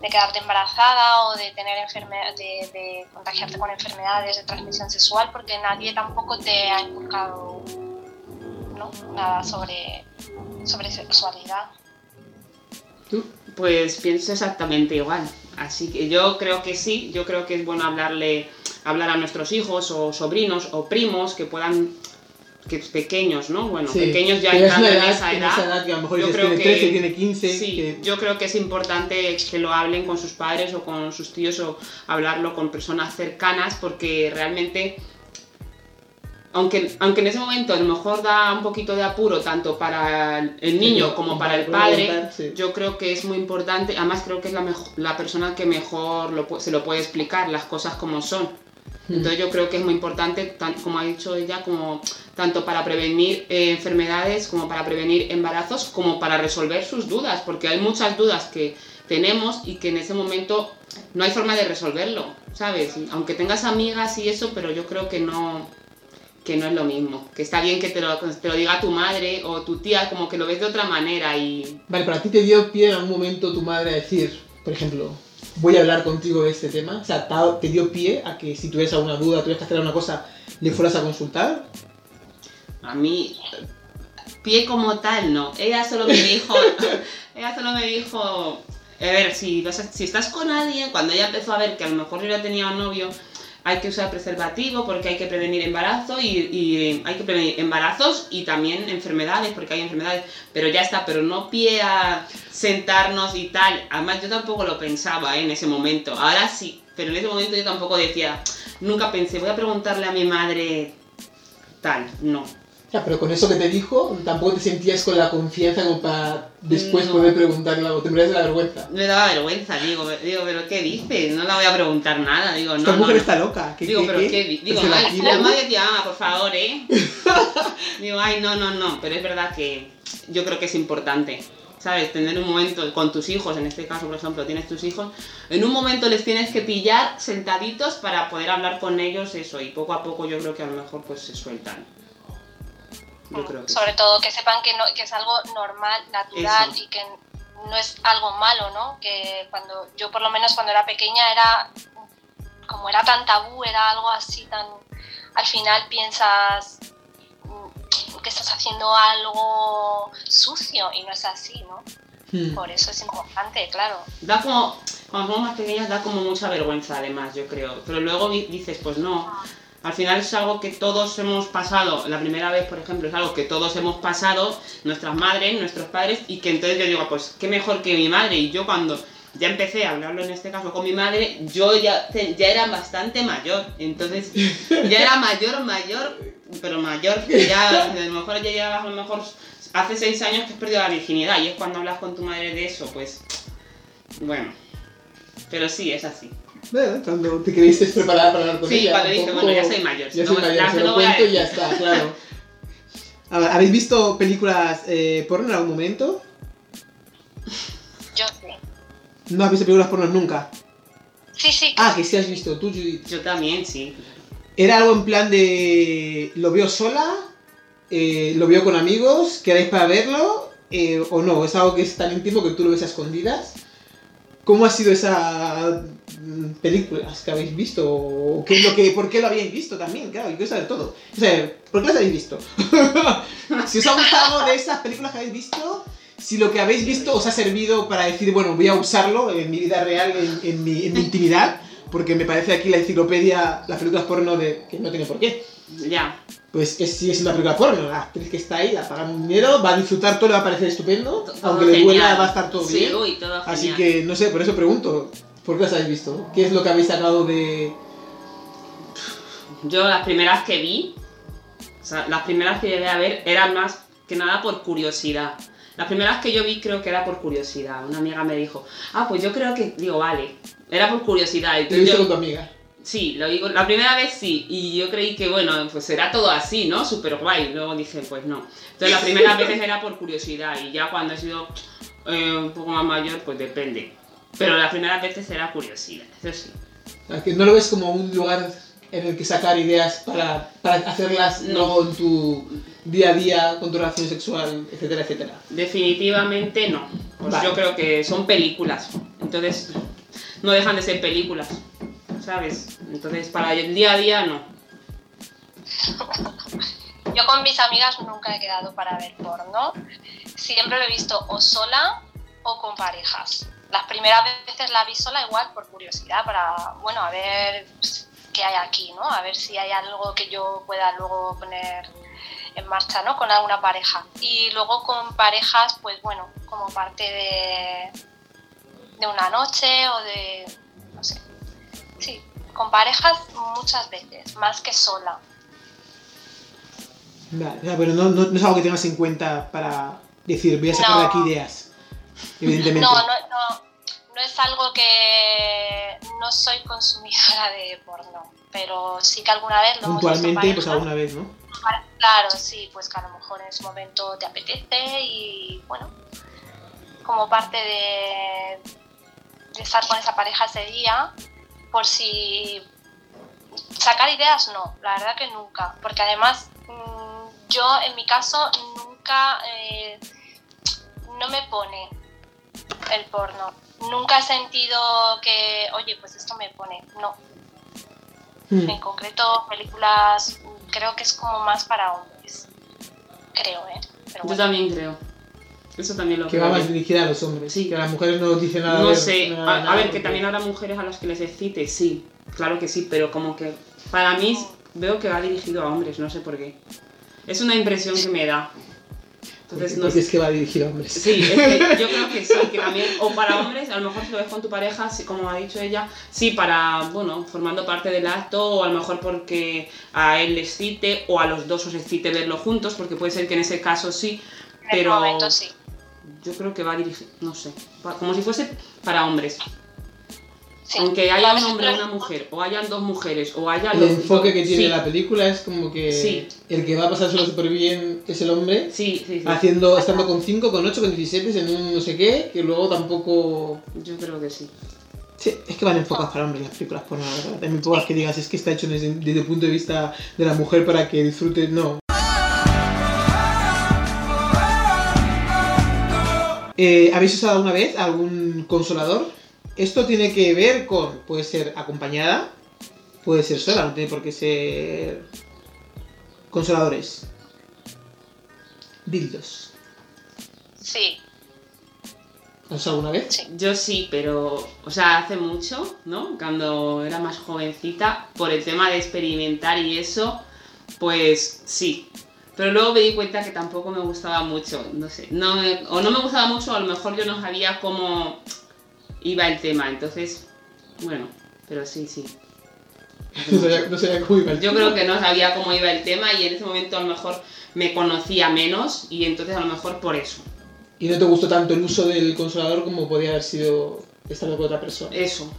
de quedarte embarazada o de tener de, de, contagiarte con enfermedades de transmisión sexual porque nadie tampoco te ha inculcado nada sobre, sobre sexualidad. Pues pienso exactamente igual. Así que yo creo que sí, yo creo que es bueno hablarle, hablar a nuestros hijos o sobrinos o primos que puedan que pequeños, ¿no? Bueno, pequeños ya entrando en esa edad. yo creo que, 13, tiene 15. Sí, yo creo que es importante que lo hablen con sus padres o con sus tíos o hablarlo con personas cercanas porque realmente aunque, aunque en ese momento a lo mejor da un poquito de apuro tanto para el niño como para el padre, yo creo que es muy importante, además creo que es la, la persona que mejor se lo puede explicar las cosas como son. Entonces yo creo que es muy importante, como ha dicho ella, como tanto para prevenir eh, enfermedades como para prevenir embarazos, como para resolver sus dudas, porque hay muchas dudas que, tenemos y que en ese momento no hay forma de resolverlo, ¿sabes? Aunque tengas amigas y eso, pero yo creo que no, que no es lo mismo. Que está bien que te lo, te lo diga tu madre o tu tía, como que lo ves de otra manera y... Vale, pero a ti te dio pie en algún momento tu madre a decir, por ejemplo, voy a hablar contigo de este tema. O sea, te dio pie a que si tuvieras alguna duda, tuvieras que hacer alguna cosa, le fueras a consultar. A mí, pie como tal, no. Ella solo me dijo, ella solo me dijo, a ver, si, si estás con alguien, cuando ella empezó a ver que a lo mejor yo ya tenía un novio, hay que usar preservativo porque hay que prevenir embarazo y, y, hay que prevenir embarazos y también enfermedades porque hay enfermedades, pero ya está, pero no pie a sentarnos y tal. Además yo tampoco lo pensaba ¿eh? en ese momento, ahora sí, pero en ese momento yo tampoco decía, nunca pensé, voy a preguntarle a mi madre tal, no. Ya, pero con eso que te dijo, tampoco te sentías con la confianza como para después poder preguntarle algo. Te morías de la vergüenza. Me daba vergüenza, digo, digo, pero ¿qué dices? No la voy a preguntar nada. Digo, no. Esta mujer está loca. ¿Qué, digo, pero ¿qué? Digo, ay, la madre decía, ah, por favor, ¿eh? digo, ay, no, no, no. Pero es verdad que yo creo que es importante. ¿Sabes? Tener un momento con tus hijos, en este caso, por ejemplo, tienes tus hijos, en un momento les tienes que pillar sentaditos para poder hablar con ellos eso, y poco a poco yo creo que a lo mejor pues se sueltan. Sobre todo que sepan que, no, que es algo normal, natural y que no es algo malo, ¿no? Que cuando yo por lo menos cuando era pequeña era como era tan tabú, era algo así tan al final piensas mm, que estás haciendo algo sucio y no es así, ¿no? Hmm. Por eso es importante, claro. Da como, cuando somos más pequeñas da como mucha vergüenza además, yo creo. Pero luego dices, pues no, ah al final es algo que todos hemos pasado, la primera vez, por ejemplo, es algo que todos hemos pasado, nuestras madres, nuestros padres, y que entonces yo digo, pues qué mejor que mi madre. Y yo cuando ya empecé a hablarlo en este caso con mi madre, yo ya, ya era bastante mayor. Entonces, ya era mayor, mayor, pero mayor, que ya, a lo mejor ya llevas, a lo mejor hace seis años que has perdido la virginidad, y es cuando hablas con tu madre de eso, pues, bueno. Pero sí, es así. Bueno, cuando te querías preparar para hablar con sí, ella. Sí, cuando dije, bueno, ya soy mayor. Ya soy mayor, se lo cuento y ya está, claro. ¿Habéis visto películas eh, porno en algún momento? Yo sí. ¿No has visto películas porno nunca? Sí, sí. Ah, que sí has visto, tú, Judith. Yo también, sí. ¿Era algo en plan de... ¿Lo veo sola? Eh, ¿Lo veo con amigos? ¿Queréis para verlo? Eh, ¿O no? ¿Es algo que es tan íntimo que tú lo ves a escondidas? ¿Cómo ha sido esa películas que habéis visto? ¿O qué es lo que, ¿Por qué lo habéis visto también? Claro, yo quiero saber todo. O sea, ¿por qué las habéis visto? si os ha gustado de esas películas que habéis visto, si lo que habéis visto os ha servido para decir, bueno, voy a usarlo en mi vida real, en, mi, en mi, intimidad, porque me parece aquí la enciclopedia, las películas porno de que no tiene por qué. Ya pues es, si es una película porno, la actriz que está ahí, la pagan dinero, va a disfrutar todo, le va a parecer estupendo, aunque le duela va a estar todo bien. Así que, no sé, por eso pregunto, ¿por qué las habéis visto? ¿Qué es lo que habéis sacado de...? Yo las primeras que vi, o sea, las primeras que llegué a ver eran más que nada por curiosidad. Las primeras que yo vi creo que era por curiosidad. Una amiga me dijo, ah, pues yo creo que, digo, vale, era por curiosidad. ¿Te viste con tu amiga? Sí, lo digo, la primera vez sí, y yo creí que, bueno, pues será todo así, ¿no? Súper guay. Luego dije, pues no. Entonces, la primera vez era por curiosidad, y ya cuando he sido eh, un poco más mayor, pues depende. Pero la primera vez era curiosidad, eso sí. que no lo ves como un lugar en el que sacar ideas para, para hacerlas no. en tu día a día, con tu relación sexual, etcétera, etcétera. Definitivamente no. Pues yo creo que son películas. Entonces, no dejan de ser películas. ¿sabes? Entonces, para el día a día, no. Yo con mis amigas nunca he quedado para ver porno. Siempre lo he visto o sola o con parejas. Las primeras veces la vi sola igual por curiosidad, para, bueno, a ver qué hay aquí, ¿no? A ver si hay algo que yo pueda luego poner en marcha, ¿no? Con alguna pareja. Y luego con parejas, pues bueno, como parte de, de una noche o de, no sé, Sí, con parejas muchas veces, más que sola. Vale, pero no, no, es algo que tengas en cuenta para decir, voy a sacar de aquí ideas, evidentemente. No, no, no, no es algo que no soy consumidora de porno, pero sí que alguna vez lo Puntualmente, pues alguna vez, ¿no? Claro, sí, pues que a lo mejor en ese momento te apetece y bueno, como parte de, estar con esa pareja ese día, por si sacar ideas no, la verdad que nunca, porque además mm, yo en mi caso nunca eh, no me pone el porno. Nunca he sentido que, oye, pues esto me pone. No. Hmm. En concreto, películas creo que es como más para hombres. Creo, ¿eh? Yo también creo. Eso también lo que va más dirigida a los hombres. Sí. Que a las mujeres no dicen nada. No sé. a, ver, que también habrá mujeres a las que les excite, sí. Claro que sí, pero como que para mí veo que va dirigido a hombres, no sé por qué. Es una impresión que me da. Entonces, no es que va dirigido a hombres. Sí, es que yo creo que sí, que también, o para hombres, a lo mejor si lo ves con tu pareja, como ha dicho ella, sí, para, bueno, formando parte del acto, o a lo mejor porque a él le excite, o a los dos os excite verlo juntos, porque puede ser que en ese caso sí, pero... En momento sí. Yo creo que va dirigido, no sé, como si fuese para hombres. Aunque haya un hombre o una mujer, o hayan dos mujeres, o haya... El enfoque que tiene la película es como que el que va a pasar solo súper bien es el hombre, haciendo, estando con 5, con 8, con 17 en un no sé qué, que luego tampoco... Yo creo que sí. Sí, es que van enfocadas para hombres las películas por nada, ¿verdad? También pocas que digas, es que está hecho desde, el punto de vista de la mujer para que disfrute, no. Eh, ¿Habéis usado alguna vez algún consolador? Esto tiene que ver con, puede ser acompañada, puede ser sola, no tiene por qué ser consoladores. Dildos. Sí. ¿Has alguna vez? Sí. Yo sí, pero, o sea, hace mucho, ¿no? Cuando era más jovencita, por el tema de experimentar y eso, pues sí. Pero luego me di cuenta que tampoco me gustaba mucho, no sé. No o no me gustaba mucho, a lo mejor yo no sabía cómo iba el tema. Entonces, bueno, pero sí, sí. No sabía, cómo iba el Yo creo que no sabía cómo iba el tema y en ese momento a lo mejor me conocía menos y entonces a lo mejor por eso. ¿Y no te gustó tanto el uso del consolador como podía haber sido estar con otra persona? Eso.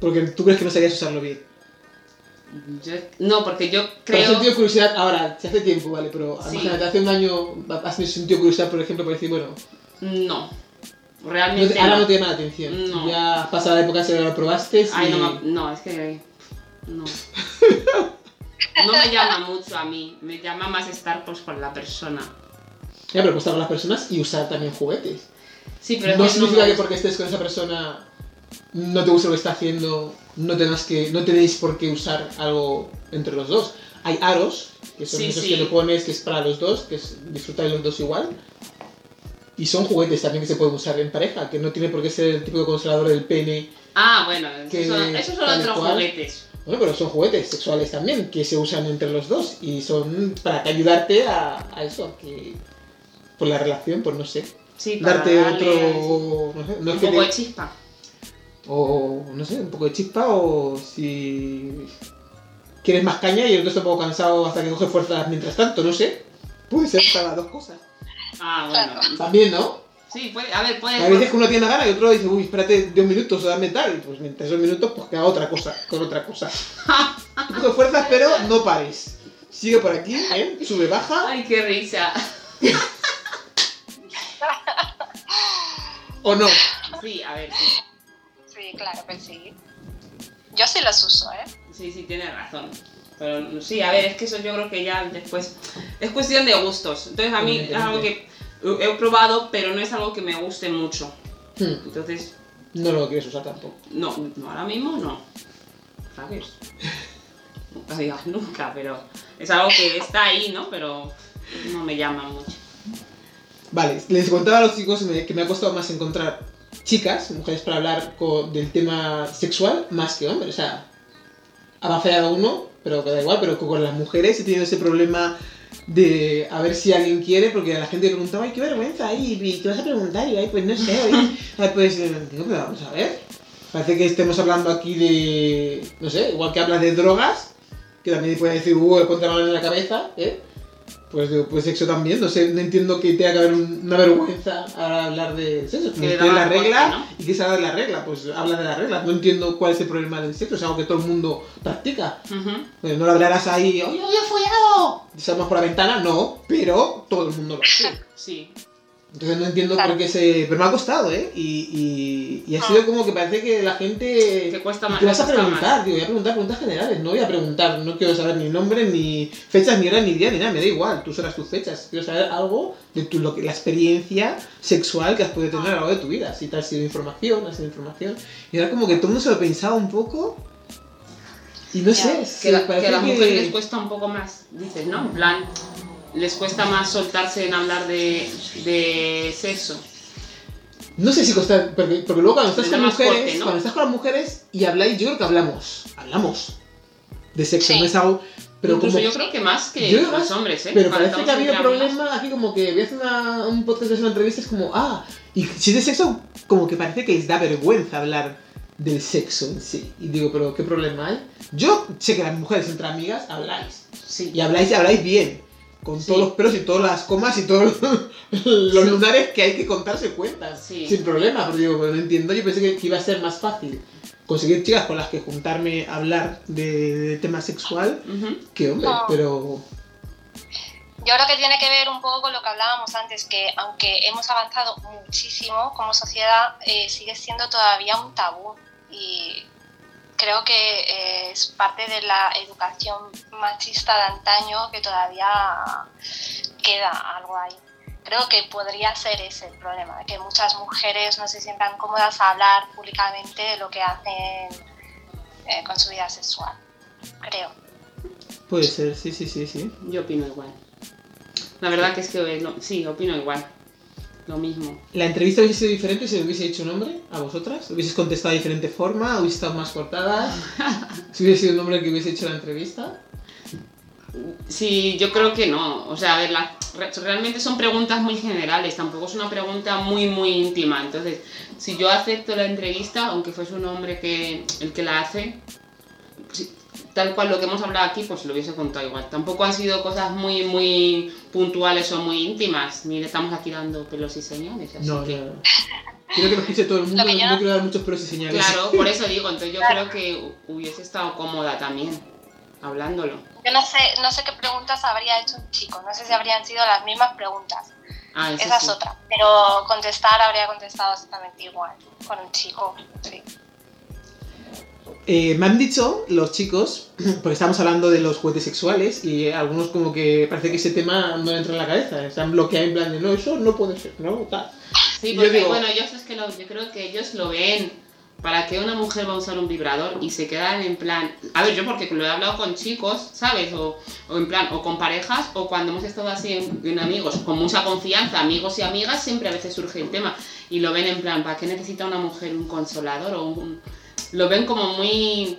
Porque tú crees que no sabías usarlo bien. no, porque yo creo. ¿Has sentido curiosidad ahora? Si hace tiempo, vale, pero sí. hace un año has sentido curiosidad, por ejemplo, por decir, bueno. No, Realmente. ahora no, te llama la atención. No. Ya pasada la época se lo probaste. Ay, no, no, es que. No. no me llama mucho a mí. Me llama más estar pues, con la persona. Ya, pero pues estar con las personas y usar también juguetes. Sí, pero no significa que porque estés con esa persona no te guste lo que está haciendo, no tengas que, no tenéis por qué usar algo entre los dos. Hay aros, que son esos que lo pones, que es para los dos, que es disfrutar de los dos igual. Y son juguetes también que se pueden usar en pareja, que no tiene por qué ser el tipo de consolador del pene. Ah, bueno, esos son, otros juguetes. Bueno, pero son juguetes sexuales también, que se usan entre los dos y son para que ayudarte a, a eso, que por la relación, pues no sé. Sí, darte otro. No sé, no un poco de chispa. O, no sé, un poco de chispa o si quieres más caña y el otro está un poco cansado hasta que coge fuerzas mientras tanto, no sé. Puede ser para las dos cosas. Ah, bueno. También, ¿no? Sí, puede, a ver, puede. A veces que uno tiene la gana y otro dice, uy, espérate dos minutos o dame tal. Y pues mientras esos minutos, pues que haga otra cosa, con otra cosa. De fuerzas, pero no pares. Sigue por aquí, ¿eh? Sube, baja. Ay, qué risa. ¿O no? Sí, a ver, sí. Sí, claro que sí. Yo sí los uso, ¿eh? Sí, sí, tienes razón. Pero sí, a ver, es que eso yo creo que ya después es cuestión de gustos. Entonces a mí es algo que he probado, pero no es algo que me guste mucho. Hmm. Entonces... No lo quieres usar tampoco. No, no ahora mismo no. ¿Sabes? nunca digas nunca, pero es algo que está ahí, ¿no? Pero no me llama mucho. Vale, les contaba a los chicos que me ha costado más encontrar chicas, mujeres para hablar del tema sexual, más que hombres. O sea, ha fallado uno, pero da igual, pero con las mujeres he tenido ese problema de a ver si alguien quiere, porque la gente preguntaba, ay, qué vergüenza, y ¿qué vas a preguntar? Y ay, pues no sé, ay, pues, eh, no, pero vamos a ver. Parece que estemos hablando aquí de, no sé, igual que hablas de drogas, que también puede decir, uh, el contrabando en la cabeza, ¿eh? Pues, pues sexo también, no sé, no entiendo que tenga que haber una vergüenza a hablar de sexo. Que de la regla y que se habla de la regla, pues habla de la regla. No entiendo cuál es el problema del sexo, es algo que todo el mundo practica. pues no lo hablarás ahí, oye, oye, follado. ¿Salmas por la ventana? No, pero todo el mundo lo hace. Sí. Entonces no entiendo por qué se... Pero me ha costado, ¿eh? Y, y, ha sido ah. como que parece que la gente... Te cuesta más. Te vas a preguntar, digo, voy a preguntar preguntas generales, no voy a preguntar, no quiero saber ni nombre, ni fechas, ni hora, ni día, ni nada, me da igual, tú sabrás tus fechas. Quiero saber algo de tu, lo que, la experiencia sexual que has podido tener a lo largo de tu vida. Si te has sido información, has sido información. Y era como que todo el mundo se lo pensaba un poco... Y no sé, que, la, que a las mujeres les cuesta un poco más, dices, ¿no? En plan, les cuesta más soltarse en hablar de, de sexo. No sé si cuesta, porque, luego cuando estás con mujeres, cuando estás con las mujeres y habláis, yo creo que hablamos, hablamos de sexo, no es algo... Pero Incluso yo creo que más que los hombres, ¿eh? Pero parece que ha habido problema aquí como que voy a hacer una, un podcast de una entrevista, es como, ah, y si es de sexo, como que parece que les da vergüenza hablar del sexo en sí. Y digo, pero ¿qué problema hay? Yo sé que las mujeres entre amigas habláis. Sí. Y habláis y habláis bien con todos los pelos y todas las comas y todos los lunares que hay que contarse cuentas. Sin problema, pero digo, no entiendo, yo pensé que iba a ser más fácil conseguir chicas con las que juntarme a hablar de, tema sexual que hombre, pero... Yo creo que tiene que ver un poco con lo que hablábamos antes, que aunque hemos avanzado muchísimo como sociedad, eh, sigue siendo todavía un tabú. Y creo que eh, es parte de la educación machista de antaño que todavía queda algo ahí. Creo que podría ser ese el problema, que muchas mujeres no se sientan cómodas a hablar públicamente de lo que hacen eh, con su vida sexual. Creo. Puede ser, sí, sí, sí, sí. Yo opino igual. La verdad que es que sí, opino igual lo mismo. ¿La entrevista hubiese sido diferente si le hubiese hecho nombre a vosotras? ¿Hubieses contestado de diferente forma? ¿Hubiese estado más cortada? ¿Si hubiese sido el nombre que hubiese hecho la entrevista? Sí, yo creo que no. O sea, a ver, realmente son preguntas muy generales, tampoco es una pregunta muy, muy íntima. Entonces, si yo acepto la entrevista, aunque fuese un hombre que el que la hace, tal cual lo que hemos hablado aquí, pues lo hubiese contado igual. Tampoco han sido cosas muy, muy puntuales o muy íntimas, ni le estamos aquí dando pelos y señales. no, que... no, Quiero que lo escuche todo el mundo, no quiero dar muchos pelos y señales. Claro, por eso digo, entonces yo creo que hubiese estado cómoda también, hablándolo. Yo no sé, no sé qué preguntas habría hecho un chico, no sé si habrían sido las mismas preguntas. Ah, Esa es otra, pero contestar habría contestado exactamente igual con un chico, sí. Eh, me han dicho los chicos, porque estamos hablando de los juguetes sexuales y algunos como que parece que ese tema no entra en la cabeza, están bloqueados en plan de no, eso no puede ser, ¿no? Sí, porque bueno, yo, es que yo creo que ellos lo ven. Para que una mujer va a usar un vibrador y se quedan en plan, a ver, yo porque lo he hablado con chicos, ¿sabes? O, o en plan, o con parejas, o cuando hemos estado así en, en, amigos, con mucha confianza, amigos y amigas, siempre a veces surge el tema. Y lo ven en plan, ¿para qué necesita una mujer un consolador o un lo ven como muy...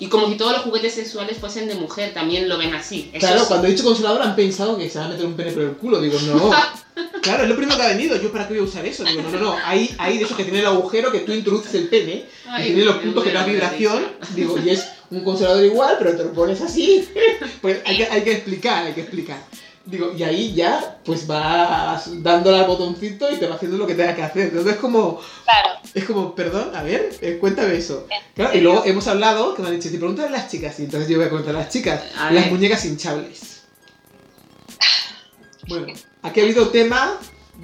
Y como si todos los juguetes sexuales fuesen de mujer, también lo ven así. claro, cuando he dicho consolador han pensado que se va a meter un pene por el culo. Digo, no. claro, es lo primero que ha venido. ¿Yo para qué voy a usar eso? Digo, no, no, no. Hay, hay de esos que tiene el agujero que tú introduces el pene, y tiene los puntos que da vibración. Digo, y es un consolador igual, pero te lo pones así. pues hay que, hay que explicar, hay que explicar. Digo, y ahí ya, pues vas dándole al botoncito y te va haciendo lo que tenga que hacer. Entonces es como. Claro. Es como, perdón, a ver, eh, cuéntame eso. y luego hemos hablado, que me han dicho, si preguntas a las chicas, y entonces yo voy a contar a las chicas, las muñecas hinchables. Bueno, aquí ha habido tema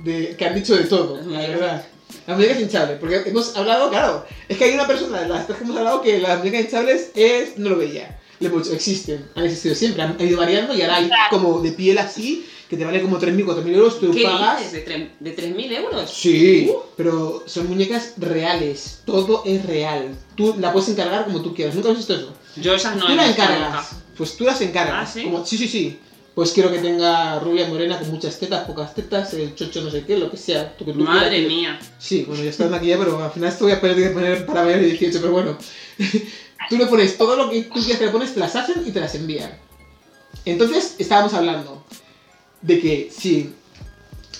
de, que han dicho de todo, la verdad. Las muñecas hinchables, porque hemos hablado, claro, es que hay una persona de las tres que hemos hablado que las muñecas hinchables es, no lo veía existen, han existido siempre, han ido variando y ahora hay como de piel así, que te vale como 3.000, 4.000 euros, tú ¿Qué pagas... Dices? ¿De 3.000 euros? Sí, uh. pero son muñecas reales, todo es real. Tú la puedes encargar como tú quieras, ¿nunca has visto eso? Yo esas no Tú las encargas, pues tú las encargas. ¿Ah, sí? Como, sí, sí, sí. Pues quiero que tenga rubia morena con muchas tetas, pocas tetas, el chocho no sé qué, lo que sea. Tú, tú Madre mía. Sí, bueno, ya está maquillada, pero al final esto voy a poner, para mayores de 18, pero bueno. Tú le pones todo lo que tú quieras que le pones, te las hacen y te las envían. Entonces, estábamos hablando de que si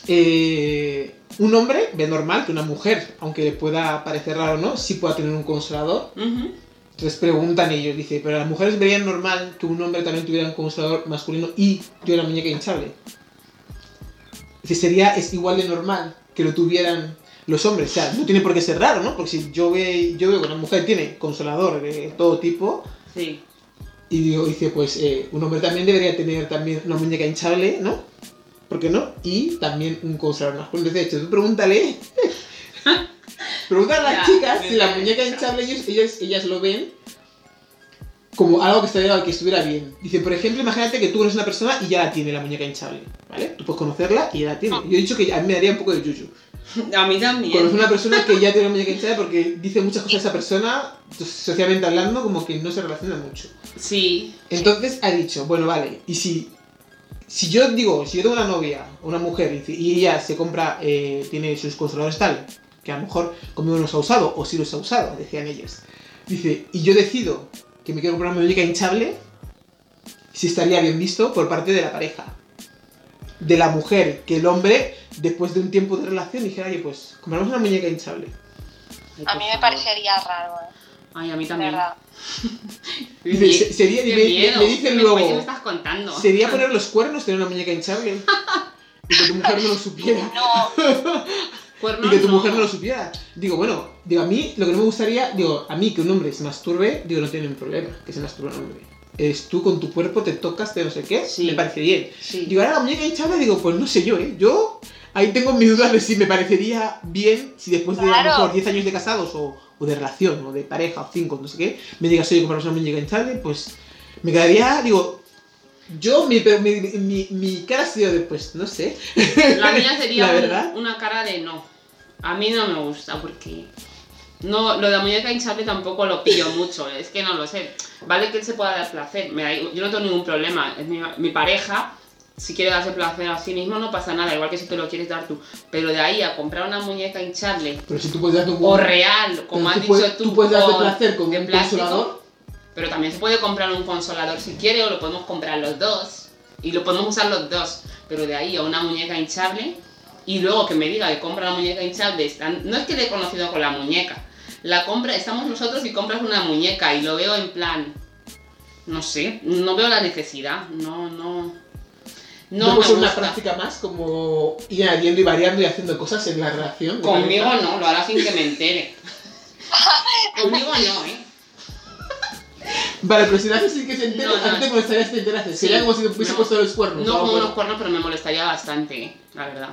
eh, un hombre ve normal que una mujer, aunque le pueda parecer raro o no, sí pueda tener un consolador. Entonces preguntan ellos, dice, pero las mujeres verían normal que un hombre también tuviera un consolador masculino y tuviera una muñeca hinchable. Dice, sería, es igual de normal que lo tuvieran los hombres. O sea, no tiene por qué ser raro, ¿no? Porque si yo, ve, yo veo que una mujer tiene consolador de todo tipo. Sí. Y digo, dice, pues eh, un hombre también debería tener también una muñeca hinchable, ¿no? ¿por qué no? Y también un consolador masculino. De hecho, tú pregúntale. pregúntale a las chicas si la muñeca hinchable ellos, ellas, ellas lo ven como algo que, estaría, que estuviera bien. Dice, por ejemplo, imagínate que tú eres una persona y ya la tiene la muñeca hinchable, ¿vale? Tú puedes conocerla y ya la tiene. Yo he dicho que a mí me daría un poco de yuyu. A mí también. Conozco una persona que ya tiene la muñeca hinchable porque dice muchas cosas a esa persona, socialmente hablando, como que no se relaciona mucho. Sí. Entonces ha dicho, bueno, vale, y si, si yo digo, si yo tengo una novia, una mujer, y ella se compra, eh, tiene sus consoladores tal, que a lo mejor conmigo no los ha usado, o sí los ha usado, decían ellas. Dice, y yo decido que me quiero comprar una muñeca hinchable, si estaría bien visto por parte de la pareja. De la mujer, que el hombre, después de un tiempo de relación, dijera, oye, pues compramos una muñeca hinchable. a mí me parecería raro, ¿eh? Ay, a mí también. Sería, me, me, dicen luego, me estás contando? sería poner los cuernos tener una muñeca hinchable. y que tu mujer no lo supiera. No. y que tu mujer no lo supiera. Digo, bueno, digo, a mí lo que no me gustaría, digo, a mí que un hombre se masturbe, digo, no tiene un problema que se masturbe un hombre. Es tú con tu cuerpo, te tocas, te no sé qué, me parece bien. Digo, ahora la muñeca hinchable, digo, pues no sé yo, ¿eh? Yo ahí tengo mis dudas de si me parecería bien si después de a lo mejor 10 años de casados o, o, de relación o de pareja o 5, no sé qué, me digas, oye, comprar una muñeca hinchable, pues me quedaría, digo, yo, mi, mi, mi, cara sería de, pues, no sé. La mía sería una cara de no. A mí no me gusta porque no, lo de la muñeca hinchable tampoco lo pillo mucho, es que no lo sé. Vale que él se pueda dar placer, yo no tengo ningún problema, es mi, pareja, si quiere darse placer a sí mismo no pasa nada, igual que si te lo quieres dar tú. Pero de ahí a comprar una muñeca hinchable pero si tú puedes dar o real, como has dicho tú, tú puedes darte placer con un consolador. Pero también se puede comprar un consolador si quiere o lo podemos comprar los dos y lo podemos usar los dos. Pero de ahí a una muñeca hinchable y luego que me diga que compra la muñeca hinchable, no es que le he conocido con la muñeca, la compra, estamos nosotros y compras una muñeca y lo veo en plan, no sé, no veo la necesidad, no, no. No, ¿No puede ser una práctica más como ir añadiendo y variando y haciendo cosas en la relación? Conmigo no, lo hará sin que me entere. Conmigo no, ¿eh? Vale, pero si lo haces sin que se entere, no, no. ¿a ti te molestaría si te enteras? Sería como si hubiese puesto los cuernos. No como unos cuernos, pero me molestaría bastante, ¿eh? la verdad.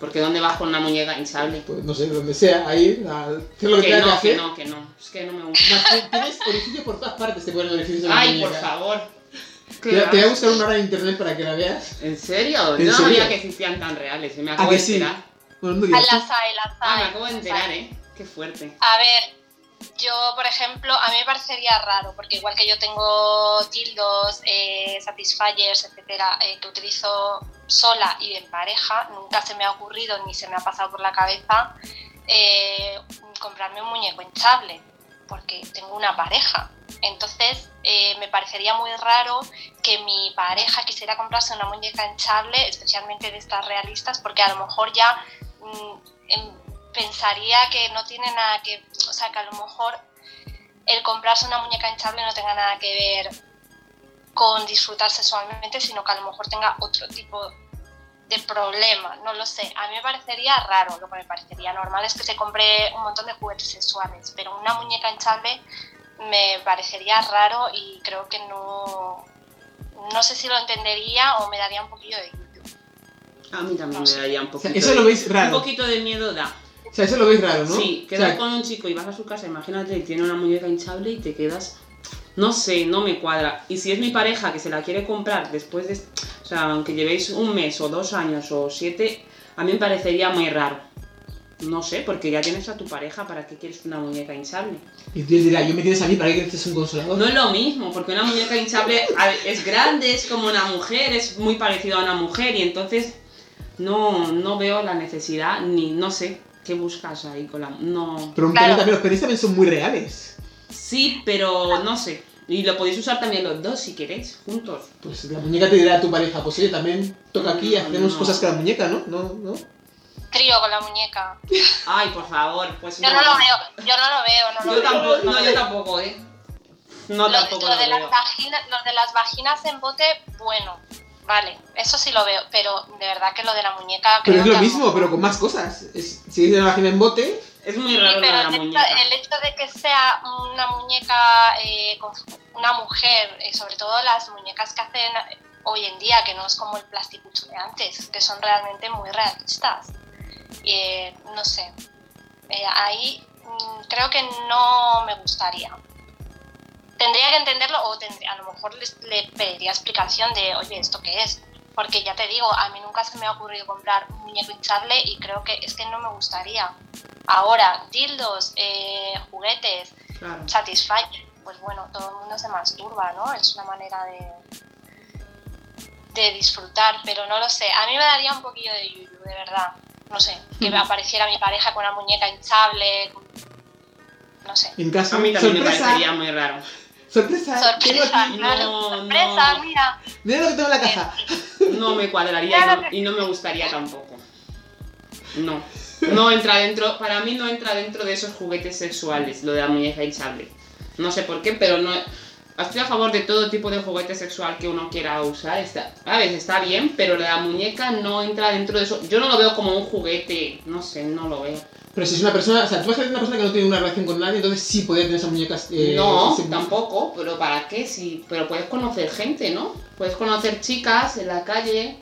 Porque ¿dónde vas con una muñeca hinchable? Pues no sé, donde sea, ahí, a hacer lo que, que no, que no, que no. Es que no me gusta. Tienes orificio por todas partes, te ponen orificios de la Ay, por favor. Te, te, voy a buscar una hora en internet para que la veas. ¿En serio? ¿En no sabía que existían tan reales, me acabo de enterar. Sí? Bueno, las hay, las hay. Ah, me acabo de enterar, ¿eh? Qué fuerte. A ver, yo, por ejemplo, a mí me parecería raro, porque igual que yo tengo tildos, eh, satisfiers, etcétera, eh, que utilizo sola y en pareja, nunca se me ha ocurrido ni se me ha pasado por la cabeza eh, comprarme un muñeco hinchable, porque tengo una pareja. Entonces, me parecería muy raro que mi pareja quisiera comprarse una muñeca hinchable, especialmente de estas realistas, porque a lo mejor ya mm, pensaría que no tiene nada que, o sea, que a lo mejor el comprarse una muñeca hinchable no tenga nada que ver con disfrutar sexualmente, sino que a lo mejor tenga otro tipo de problema, no lo sé. A mí me parecería raro, lo que me parecería normal es que se compre un montón de juguetes sexuales, pero una muñeca hinchable me parecería raro y creo que no, no sé si lo entendería o me daría un poquillo de A mí también me daría un poquito. eso lo veis raro. Un poquito de miedo da. O sea, eso lo veis raro, ¿no? Sí, quedas con un chico y vas a su casa, imagínate, tiene una muñeca hinchable y te quedas. No sé, no me cuadra. Y si es mi pareja que se la quiere comprar después de. O sea, aunque llevéis un mes o dos años o siete, a mí me parecería muy raro. No sé, porque ya tienes a tu pareja, ¿para qué quieres una muñeca hinchable? Y tú dirá, yo me tienes a mí, ¿para qué quieres un consolador? No es lo mismo, porque una muñeca hinchable es grande, es como una mujer, es muy parecido a una mujer, y entonces no, no veo la necesidad, ni no sé. ¿Qué buscas ahí con la.? No. Pero también, los penes también son muy reales. Sí, pero no sé. Y lo podéis usar también los dos si queréis, juntos. Pues la muñeca te dirá a tu pareja, pues oye, también toca aquí y hacemos cosas con la muñeca, ¿no? ¿No? ¿No? Trío con la muñeca. Ay, por favor, pues Yo no, lo veo, yo no lo veo, no lo yo veo. Tampoco, no, yo tampoco, ¿eh? No, tampoco lo, de Las vaginas, los de las vaginas en bote, bueno, Vale, eso sí lo veo, pero de verdad que lo de la muñeca. Pero es lo mismo, pero con más cosas. si es una vagina en bote. Es muy raro pero la el, muñeca. Hecho, el hecho de que sea una muñeca eh, con una mujer, eh, sobre todo las muñecas que hacen hoy en día, que no es como el plasticucho de antes, que son realmente muy realistas. Eh, no sé, eh, ahí mm, creo que no me gustaría. Tendría que entenderlo o a lo mejor le pediría explicación de, oye, ¿esto qué es? Porque ya te digo, a mí nunca se me ha ocurrido comprar un muñeco hinchable y creo que es que no me gustaría. Ahora, dildos, eh, juguetes, claro. pues bueno, todo el mundo se masturba, ¿no? Es una manera de, de disfrutar, pero no lo sé. A mí me daría un poquillo de yuyu, de verdad. No sé, que me apareciera mi pareja con una muñeca hinchable. No sé. En casa, a mí también me parecería muy raro. Sorpresa, sorpresa, no, sorpresa, mira. Mira lo que tengo en la casa. No me cuadraría y no, me gustaría tampoco. No. No entra dentro, para mí no entra dentro de esos juguetes sexuales, lo de la muñeca hinchable. No sé por qué, pero no, Estoy a favor de todo tipo de juguete sexual que uno quiera usar. Está, a veces está bien, pero la muñeca no entra dentro de eso. Yo no lo veo como un juguete, no sé, no lo veo. Pero si es una persona, o sea, tú vas a ser una persona que no tiene una relación con nadie, entonces sí podría tener esas muñecas. Eh, no, tampoco, pero ¿para qué? Sí, pero puedes conocer gente, ¿no? Puedes conocer chicas en la calle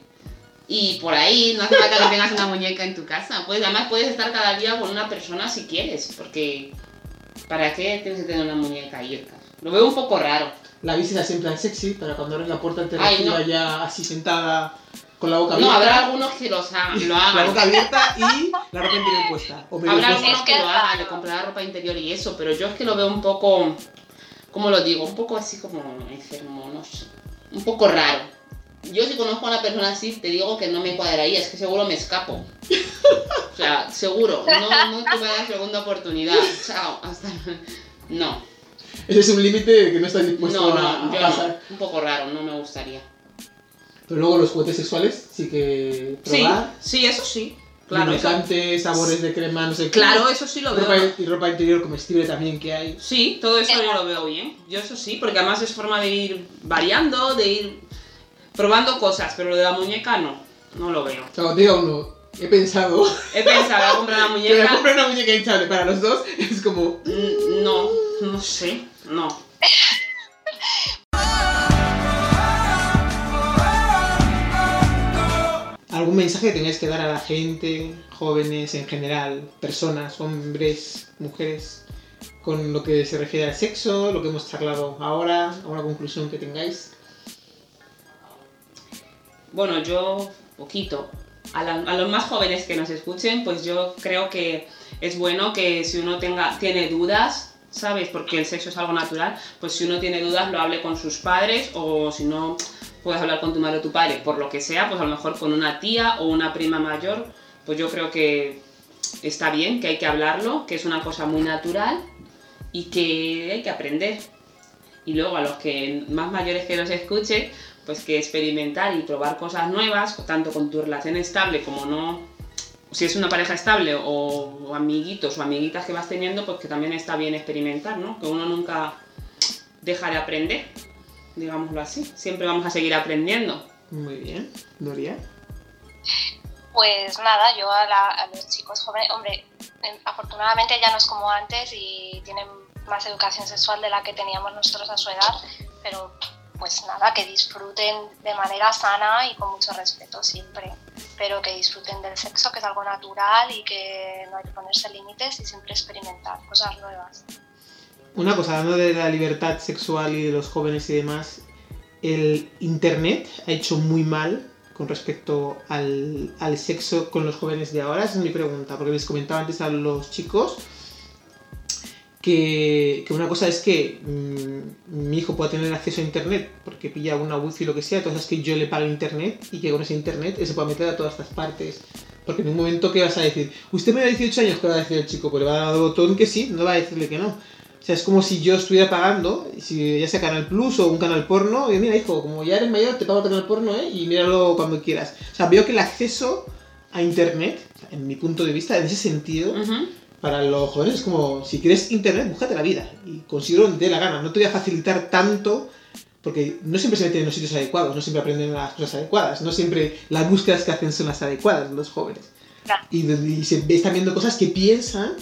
y por ahí no hace falta que tengas una muñeca en tu casa. Pues además puedes estar cada día con una persona si quieres, porque ¿para qué tienes que tener una muñeca ahí? Lo veo un poco raro. La bici en plan sexy, para cuando abres la puerta te reciba ya así sentada con la boca abierta. No, habrá algunos que los hagan, lo hagan. La boca abierta y la ropa interior puesta. habrá algunos que, lo hagan, de comprar la ropa interior y eso, pero yo es que lo veo un poco, ¿cómo lo digo? Un poco así como enfermo, no sé. Un poco raro. Yo si conozco a una persona así, te digo que no me cuadraría, es que seguro me escapo. O sea, seguro. No, no tuve la segunda oportunidad. Chao, hasta... No. Ese es un límite que no estás dispuesto no, no, a, pasar. un poco raro, no me gustaría. Pero luego los juguetes sexuales sí que probar. Sí, sí eso sí. Claro, sabores de crema, no sé Claro, eso sí lo veo. y ropa interior comestible también que hay. Sí, todo eso yo lo veo bien. Yo eso sí, porque además es forma de ir variando, de ir probando cosas, pero lo de la muñeca no, no lo veo. O sea, diga uno, he pensado. He pensado comprar una muñeca. Pero comprar una muñeca hinchable para los dos es como. Mm, no, no sé. No. ¿Algún mensaje que tengáis que dar a la gente, jóvenes en general, personas, hombres, mujeres, con lo que se refiere al sexo, lo que hemos charlado ahora, alguna conclusión que tengáis? Bueno, yo poquito. A, a, los más jóvenes que nos escuchen, pues yo creo que es bueno que si uno tenga, tiene dudas, ¿sabes? Porque el sexo es algo natural, pues si uno tiene dudas lo hable con sus padres o si no puedes hablar con tu madre o tu padre, por lo que sea, pues a lo mejor con una tía o una prima mayor, pues yo creo que está bien, que hay que hablarlo, que es una cosa muy natural y que hay que aprender. Y luego a los que más mayores que los escuchen, pues que experimentar y probar cosas nuevas, tanto con tu relación estable como no si es una pareja estable o, amiguitos o amiguitas que vas teniendo, pues que también está bien experimentar, ¿no? Que uno nunca deja de aprender, digámoslo así. Siempre vamos a seguir aprendiendo. Muy bien. Doria. Pues nada, yo a, los chicos jóvenes, hombre, em, afortunadamente ya no es como antes y tienen más educación sexual de la que teníamos nosotros a su edad, pero pues nada, que disfruten de manera sana y con mucho respeto siempre pero que disfruten del sexo, que es algo natural y que no hay que ponerse límites y siempre experimentar cosas nuevas. Una cosa, hablando de la libertad sexual y de los jóvenes y demás, el Internet ha hecho muy mal con respecto al, al sexo con los jóvenes de ahora? Esa es mi pregunta, porque les comentaba antes a los chicos que, una cosa es que mm, mi hijo pueda tener acceso a internet porque pilla una wifi lo que sea, entonces es que yo le pague internet y que con ese internet se pueda meter a todas estas partes. Porque en un momento, ¿qué vas a decir? Usted me da 18 años, ¿qué va a decir el chico? Pues le va a dar el botón que sí, no va a decirle que no. O sea, es como si yo estuviera pagando, si ya sea Canal Plus o un canal porno, y mira, hijo, como ya eres mayor, te pago el canal porno, ¿eh? Y míralo cuando quieras. O sea, veo que el acceso a internet, en mi punto de vista, en ese sentido, para los jóvenes es como, si quieres internet, búscate la vida y considero de la gana. No te voy a facilitar tanto porque no siempre se meten en los sitios adecuados, no siempre aprenden las cosas adecuadas, no siempre las búsquedas que hacen son las adecuadas los jóvenes. Y, se están viendo cosas que piensan,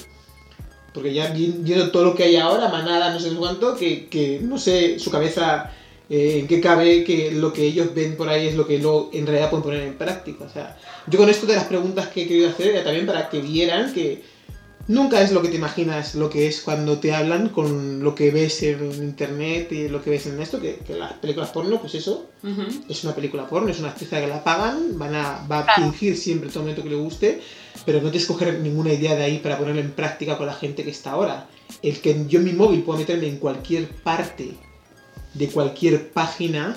porque ya viendo todo lo que hay ahora, manada, no sé cuánto, que, que no sé, su cabeza eh, en qué cabe que lo que ellos ven por ahí es lo que luego en realidad pueden poner en práctica. O sea, yo con esto de las preguntas que he querido hacer era también para que vieran que nunca es lo que te imaginas lo que es cuando te hablan con lo que ves en internet y lo que ves en esto, que, las películas porno, pues eso, es una película porno, es una actriz que la pagan, van a, va a fingir siempre todo momento que le guste, pero no te escoger ninguna idea de ahí para ponerlo en práctica con la gente que está ahora. El que yo en mi móvil pueda meterme en cualquier parte de cualquier página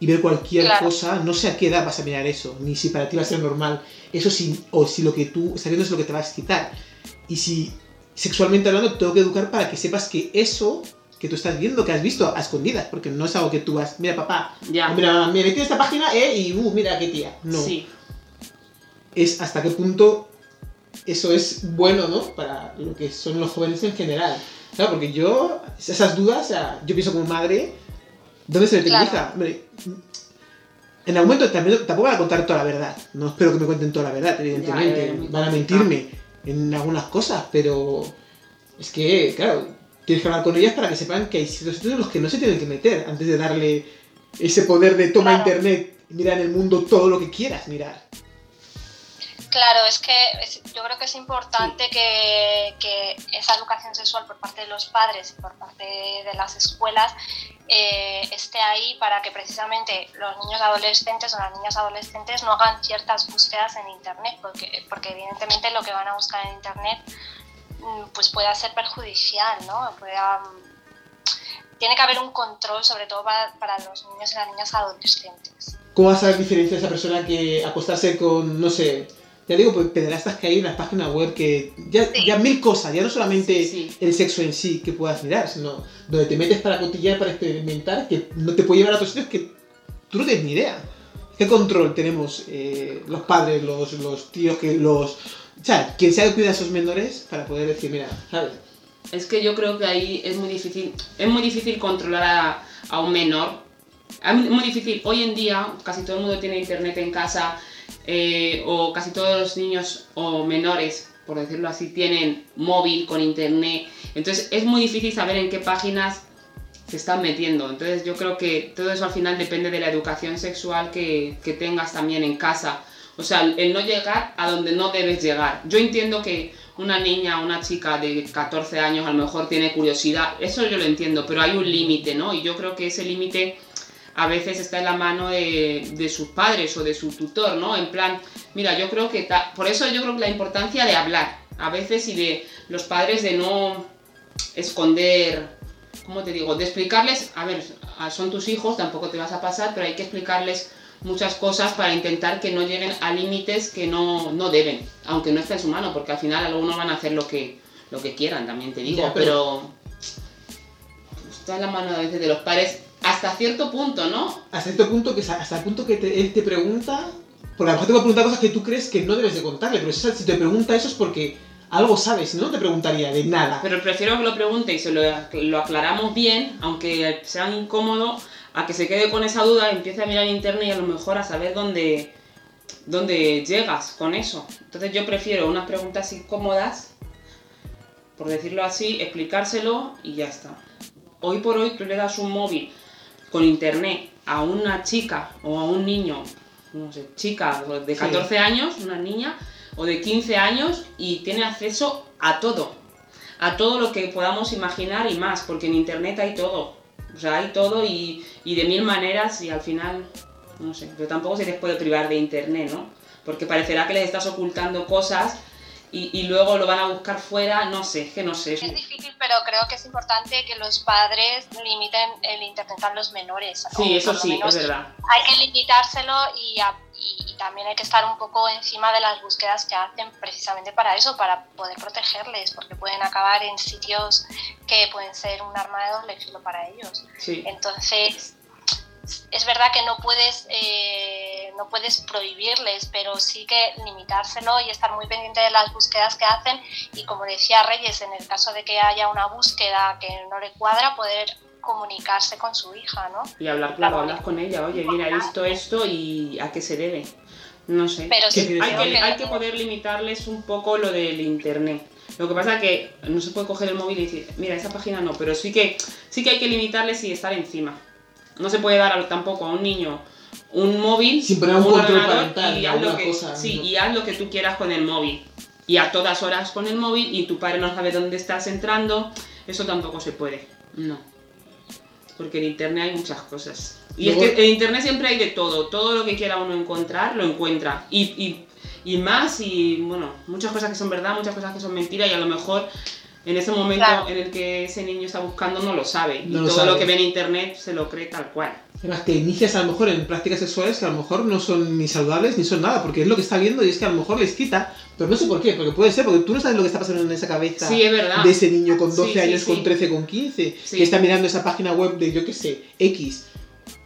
y ver cualquier cosa, no sé a qué edad vas a mirar eso, ni si para ti va a ser normal, eso sí, o si lo que tú estás viendo es lo que te va a excitar. Y si sexualmente hablando, tengo que educar para que sepas que eso que tú estás viendo, que has visto a escondidas, porque no es algo que tú vas, mira papá, ya. mira, me metí en esta página eh, y uh, mira qué tía. No. Sí. Es hasta qué punto eso es bueno, ¿no? Para lo que son los jóvenes en general. Claro, porque yo, esas dudas, o sea, yo pienso como madre, ¿dónde se le claro. En algún momento también, tampoco van a contar toda la verdad. No espero que me cuenten toda la verdad, evidentemente. van a mentirme en algunas cosas, pero es que, claro, tienes que hablar con ellas para que sepan que hay sitios en los que no se tienen que meter antes de darle ese poder de toma internet y mirar en el mundo todo lo que quieras mirar. Claro, es que yo creo que es importante que, que, esa educación sexual por parte de los padres y por parte de las escuelas eh, esté ahí para que precisamente los niños adolescentes o las niñas adolescentes no hagan ciertas búsquedas en Internet, porque, porque evidentemente lo que van a buscar en Internet mm, pues pueda ser perjudicial, ¿no? tiene que haber un control, sobre todo para, para los niños y las niñas adolescentes. ¿Cómo vas a diferenciar esa persona que acostarse con, no sé, ya digo, pues pederastas que hay en las páginas web que ya, ya mil cosas, ya no solamente el sexo en sí que puedas mirar, sino donde te metes para cotillar, para experimentar, que no te puede llevar a otros sitios que tú no tienes ni idea. ¿Qué control tenemos eh, los padres, los, los tíos, que los... O sea, quien sea que cuida a esos menores para poder decir, mira, ¿sabes? Es que yo creo que ahí es muy difícil, es muy difícil controlar a, a un menor. Es muy difícil. Hoy en día casi todo el mundo tiene internet en casa, eh, o casi todos los niños o menores, por decirlo así, tienen móvil con internet. Entonces es muy difícil saber en qué páginas se están metiendo. Entonces yo creo que todo eso al final depende de la educación sexual que, que tengas también en casa. O sea, el no llegar a donde no debes llegar. Yo entiendo que una niña, una chica de 14 años a lo mejor tiene curiosidad, eso yo lo entiendo, pero hay un límite, ¿no? Y yo creo que ese límite a veces está en la mano de, sus padres o de su tutor, ¿no? En plan, mira, yo creo que... Por eso yo creo que la importancia de hablar, a veces, y de los padres de no esconder, ¿cómo te digo? De explicarles, a ver, son tus hijos, tampoco te vas a pasar, pero hay que explicarles muchas cosas para intentar que no lleguen a límites que no, deben, aunque no esté en su mano, porque al final algunos van a hacer lo que, lo que quieran, también te digo, pero... está en la mano a veces de los padres hasta cierto punto, ¿no? Hasta cierto punto, que hasta el punto que él te pregunta, porque a lo mejor te va a preguntar cosas que tú crees que no debes de contarle, pero si te pregunta eso es porque algo sabes, si no, te preguntaría de nada. Pero prefiero que lo pregunte y se lo, lo aclaramos bien, aunque sea incómodo, a que se quede con esa duda, empiece a mirar internet y a lo mejor a saber dónde, dónde llegas con eso. Entonces yo prefiero unas preguntas incómodas, por decirlo así, explicárselo y ya está. Hoy por hoy tú le das un móvil con internet a una chica o a un niño, no sé, chica de 14 años, una niña, o de 15 años y tiene acceso a todo, a todo lo que podamos imaginar y más, porque en internet hay todo, o sea, hay todo y, y de mil maneras y al final, no sé, pero tampoco se les puede privar de internet, ¿no? Porque parecerá que les estás ocultando cosas y, luego lo van a buscar fuera, no sé, que no sé. Es difícil, pero creo que es importante que los padres limiten el internet a los menores. Sí, eso sí, es verdad. Hay que limitárselo y, y, también hay que estar un poco encima de las búsquedas que hacen precisamente para eso, para poder protegerles, porque pueden acabar en sitios que pueden ser un arma de doble filo para ellos. Sí. Entonces, es verdad que no puedes, eh, no puedes prohibirles, pero sí que limitárselo y estar muy pendiente de las búsquedas que hacen y como decía Reyes, en el caso de que haya una búsqueda que no le cuadra, poder comunicarse con su hija, ¿no? Y hablar, claro, hablar con ella, oye, mira, he visto esto y a qué se debe. No sé. Pero hay, que, hay que poder limitarles un poco lo del internet. Lo que pasa es que no se puede coger el móvil y decir, mira, esa página no, pero sí que, sí que hay que limitarles y estar encima No se puede dar tampoco a un niño un móvil, Sin poner un, control parental, y haz, lo que, sí, y haz lo que tú quieras con el móvil. Y a todas horas con el móvil y tu padre no sabe dónde estás entrando, eso tampoco se puede. No. Porque en internet hay muchas cosas. Y es que en internet siempre hay de todo. Todo lo que quiera uno encontrar, lo encuentra. Y, y, y más, y bueno, muchas cosas que son verdad, muchas cosas que son mentiras, y a lo mejor en ese momento en el que ese niño está buscando no lo sabe. y todo lo que ve en internet se lo cree tal cual. Además, te inicias a lo mejor en prácticas sexuales que a lo mejor no son ni saludables ni son nada, porque es lo que está viendo y es que a lo mejor les quita, pero no sé por qué, porque puede ser, porque tú no sabes lo que está pasando en esa cabeza de ese niño con 12 años, con 13, con 15, que está mirando esa página web de, yo qué sé, X.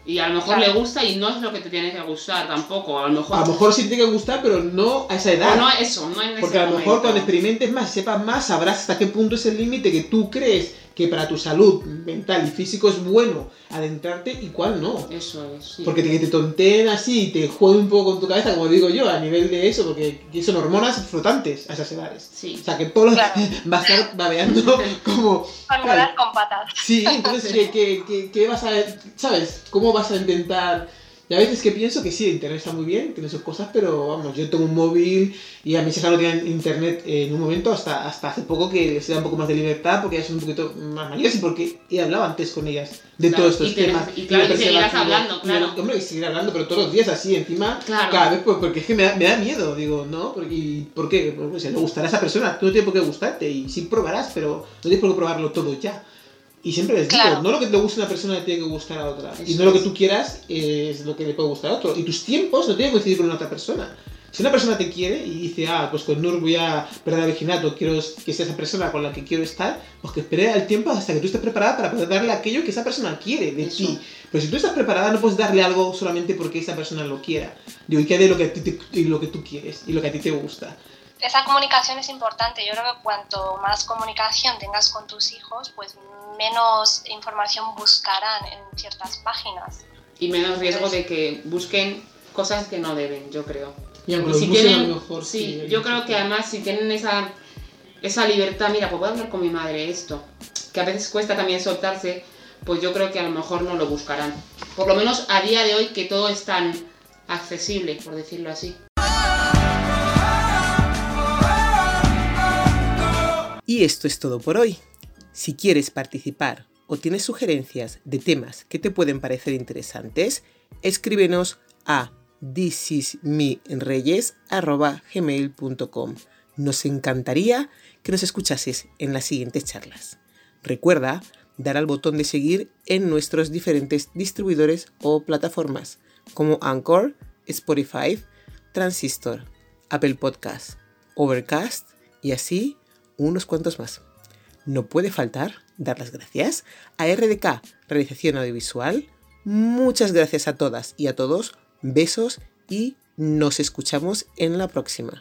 Y a lo mejor le gusta y no es lo que te tiene que gustar tampoco. A lo mejor, a lo mejor sí te tiene que gustar, pero no a esa edad. no eso, no en Porque a lo mejor cuando experimentes más, sepas más, sabrás hasta qué punto es el límite que tú crees que para tu salud mental y físico es bueno adentrarte y cuál no. Eso es. Porque te, te tonteen así y te jueguen un poco con tu cabeza, como digo yo, a nivel de eso, porque son hormonas flotantes a esas edades. Sí. O sea, que todo va a estar babeando como... Hormonas con patas. Sí, entonces, ¿qué, qué, qué vas a... ¿Sabes? ¿Cómo vas a intentar y a veces que pienso que sí, internet está muy bien, tiene sus cosas, pero vamos, yo tengo un móvil y a mis hijas no tienen internet en un momento hasta, hasta hace poco que les da un poco más de libertad porque ya son un poquito más mayores y porque he hablado antes con ellas de todos estos temas. Y claro, y seguirás hablando, claro. Y, hombre, y seguir hablando, pero todos los días así, encima, cada vez, pues, porque es que me da, me da miedo, digo, ¿no? Porque, ¿Por qué? Pues, si le gustará a esa persona, tú no tienes por qué gustarte y sí probarás, pero no tienes por qué probarlo todo ya. Y siempre les digo, no lo que te guste a una persona le tiene que gustar a otra. y no lo que tú quieras es lo que le puede gustar a otro. Y tus tiempos no tienen que coincidir con otra persona. Si una persona te quiere y dice, ah, pues con Nur voy a perder el virginato, quiero que sea esa persona con la que quiero estar, pues que espere el tiempo hasta que tú estés preparada para poder darle aquello que esa persona quiere de ti. Pero si tú estás preparada, no puedes darle algo solamente porque esa persona lo quiera. Digo, y que lo que, y lo que tú quieres y lo que a ti te gusta esa comunicación es importante. Yo creo que cuanto más comunicación tengas con tus hijos, pues menos información buscarán en ciertas páginas. Y menos riesgo de que busquen cosas que no deben, yo creo. Y aunque si tienen, mejor, sí, yo creo que además si tienen esa, esa libertad, mira, pues puedo hablar con mi madre esto, que a veces cuesta también soltarse, pues yo creo que a lo mejor no lo buscarán. Por lo menos a día de hoy que todo es tan accesible, por decirlo así. Y esto es todo por hoy. Si quieres participar o tienes sugerencias de temas que te pueden parecer interesantes, escríbenos a thisismireyes.gmail.com Nos encantaría que nos escuchases en las siguientes charlas. Recuerda dar al botón de seguir en nuestros diferentes distribuidores o plataformas como Anchor, Spotify, Transistor, Apple Podcast, Overcast y así unos cuantos más. No puede faltar dar las gracias a RDK, Realización Audiovisual. Muchas gracias a todas y a todos. Besos y nos escuchamos en la próxima.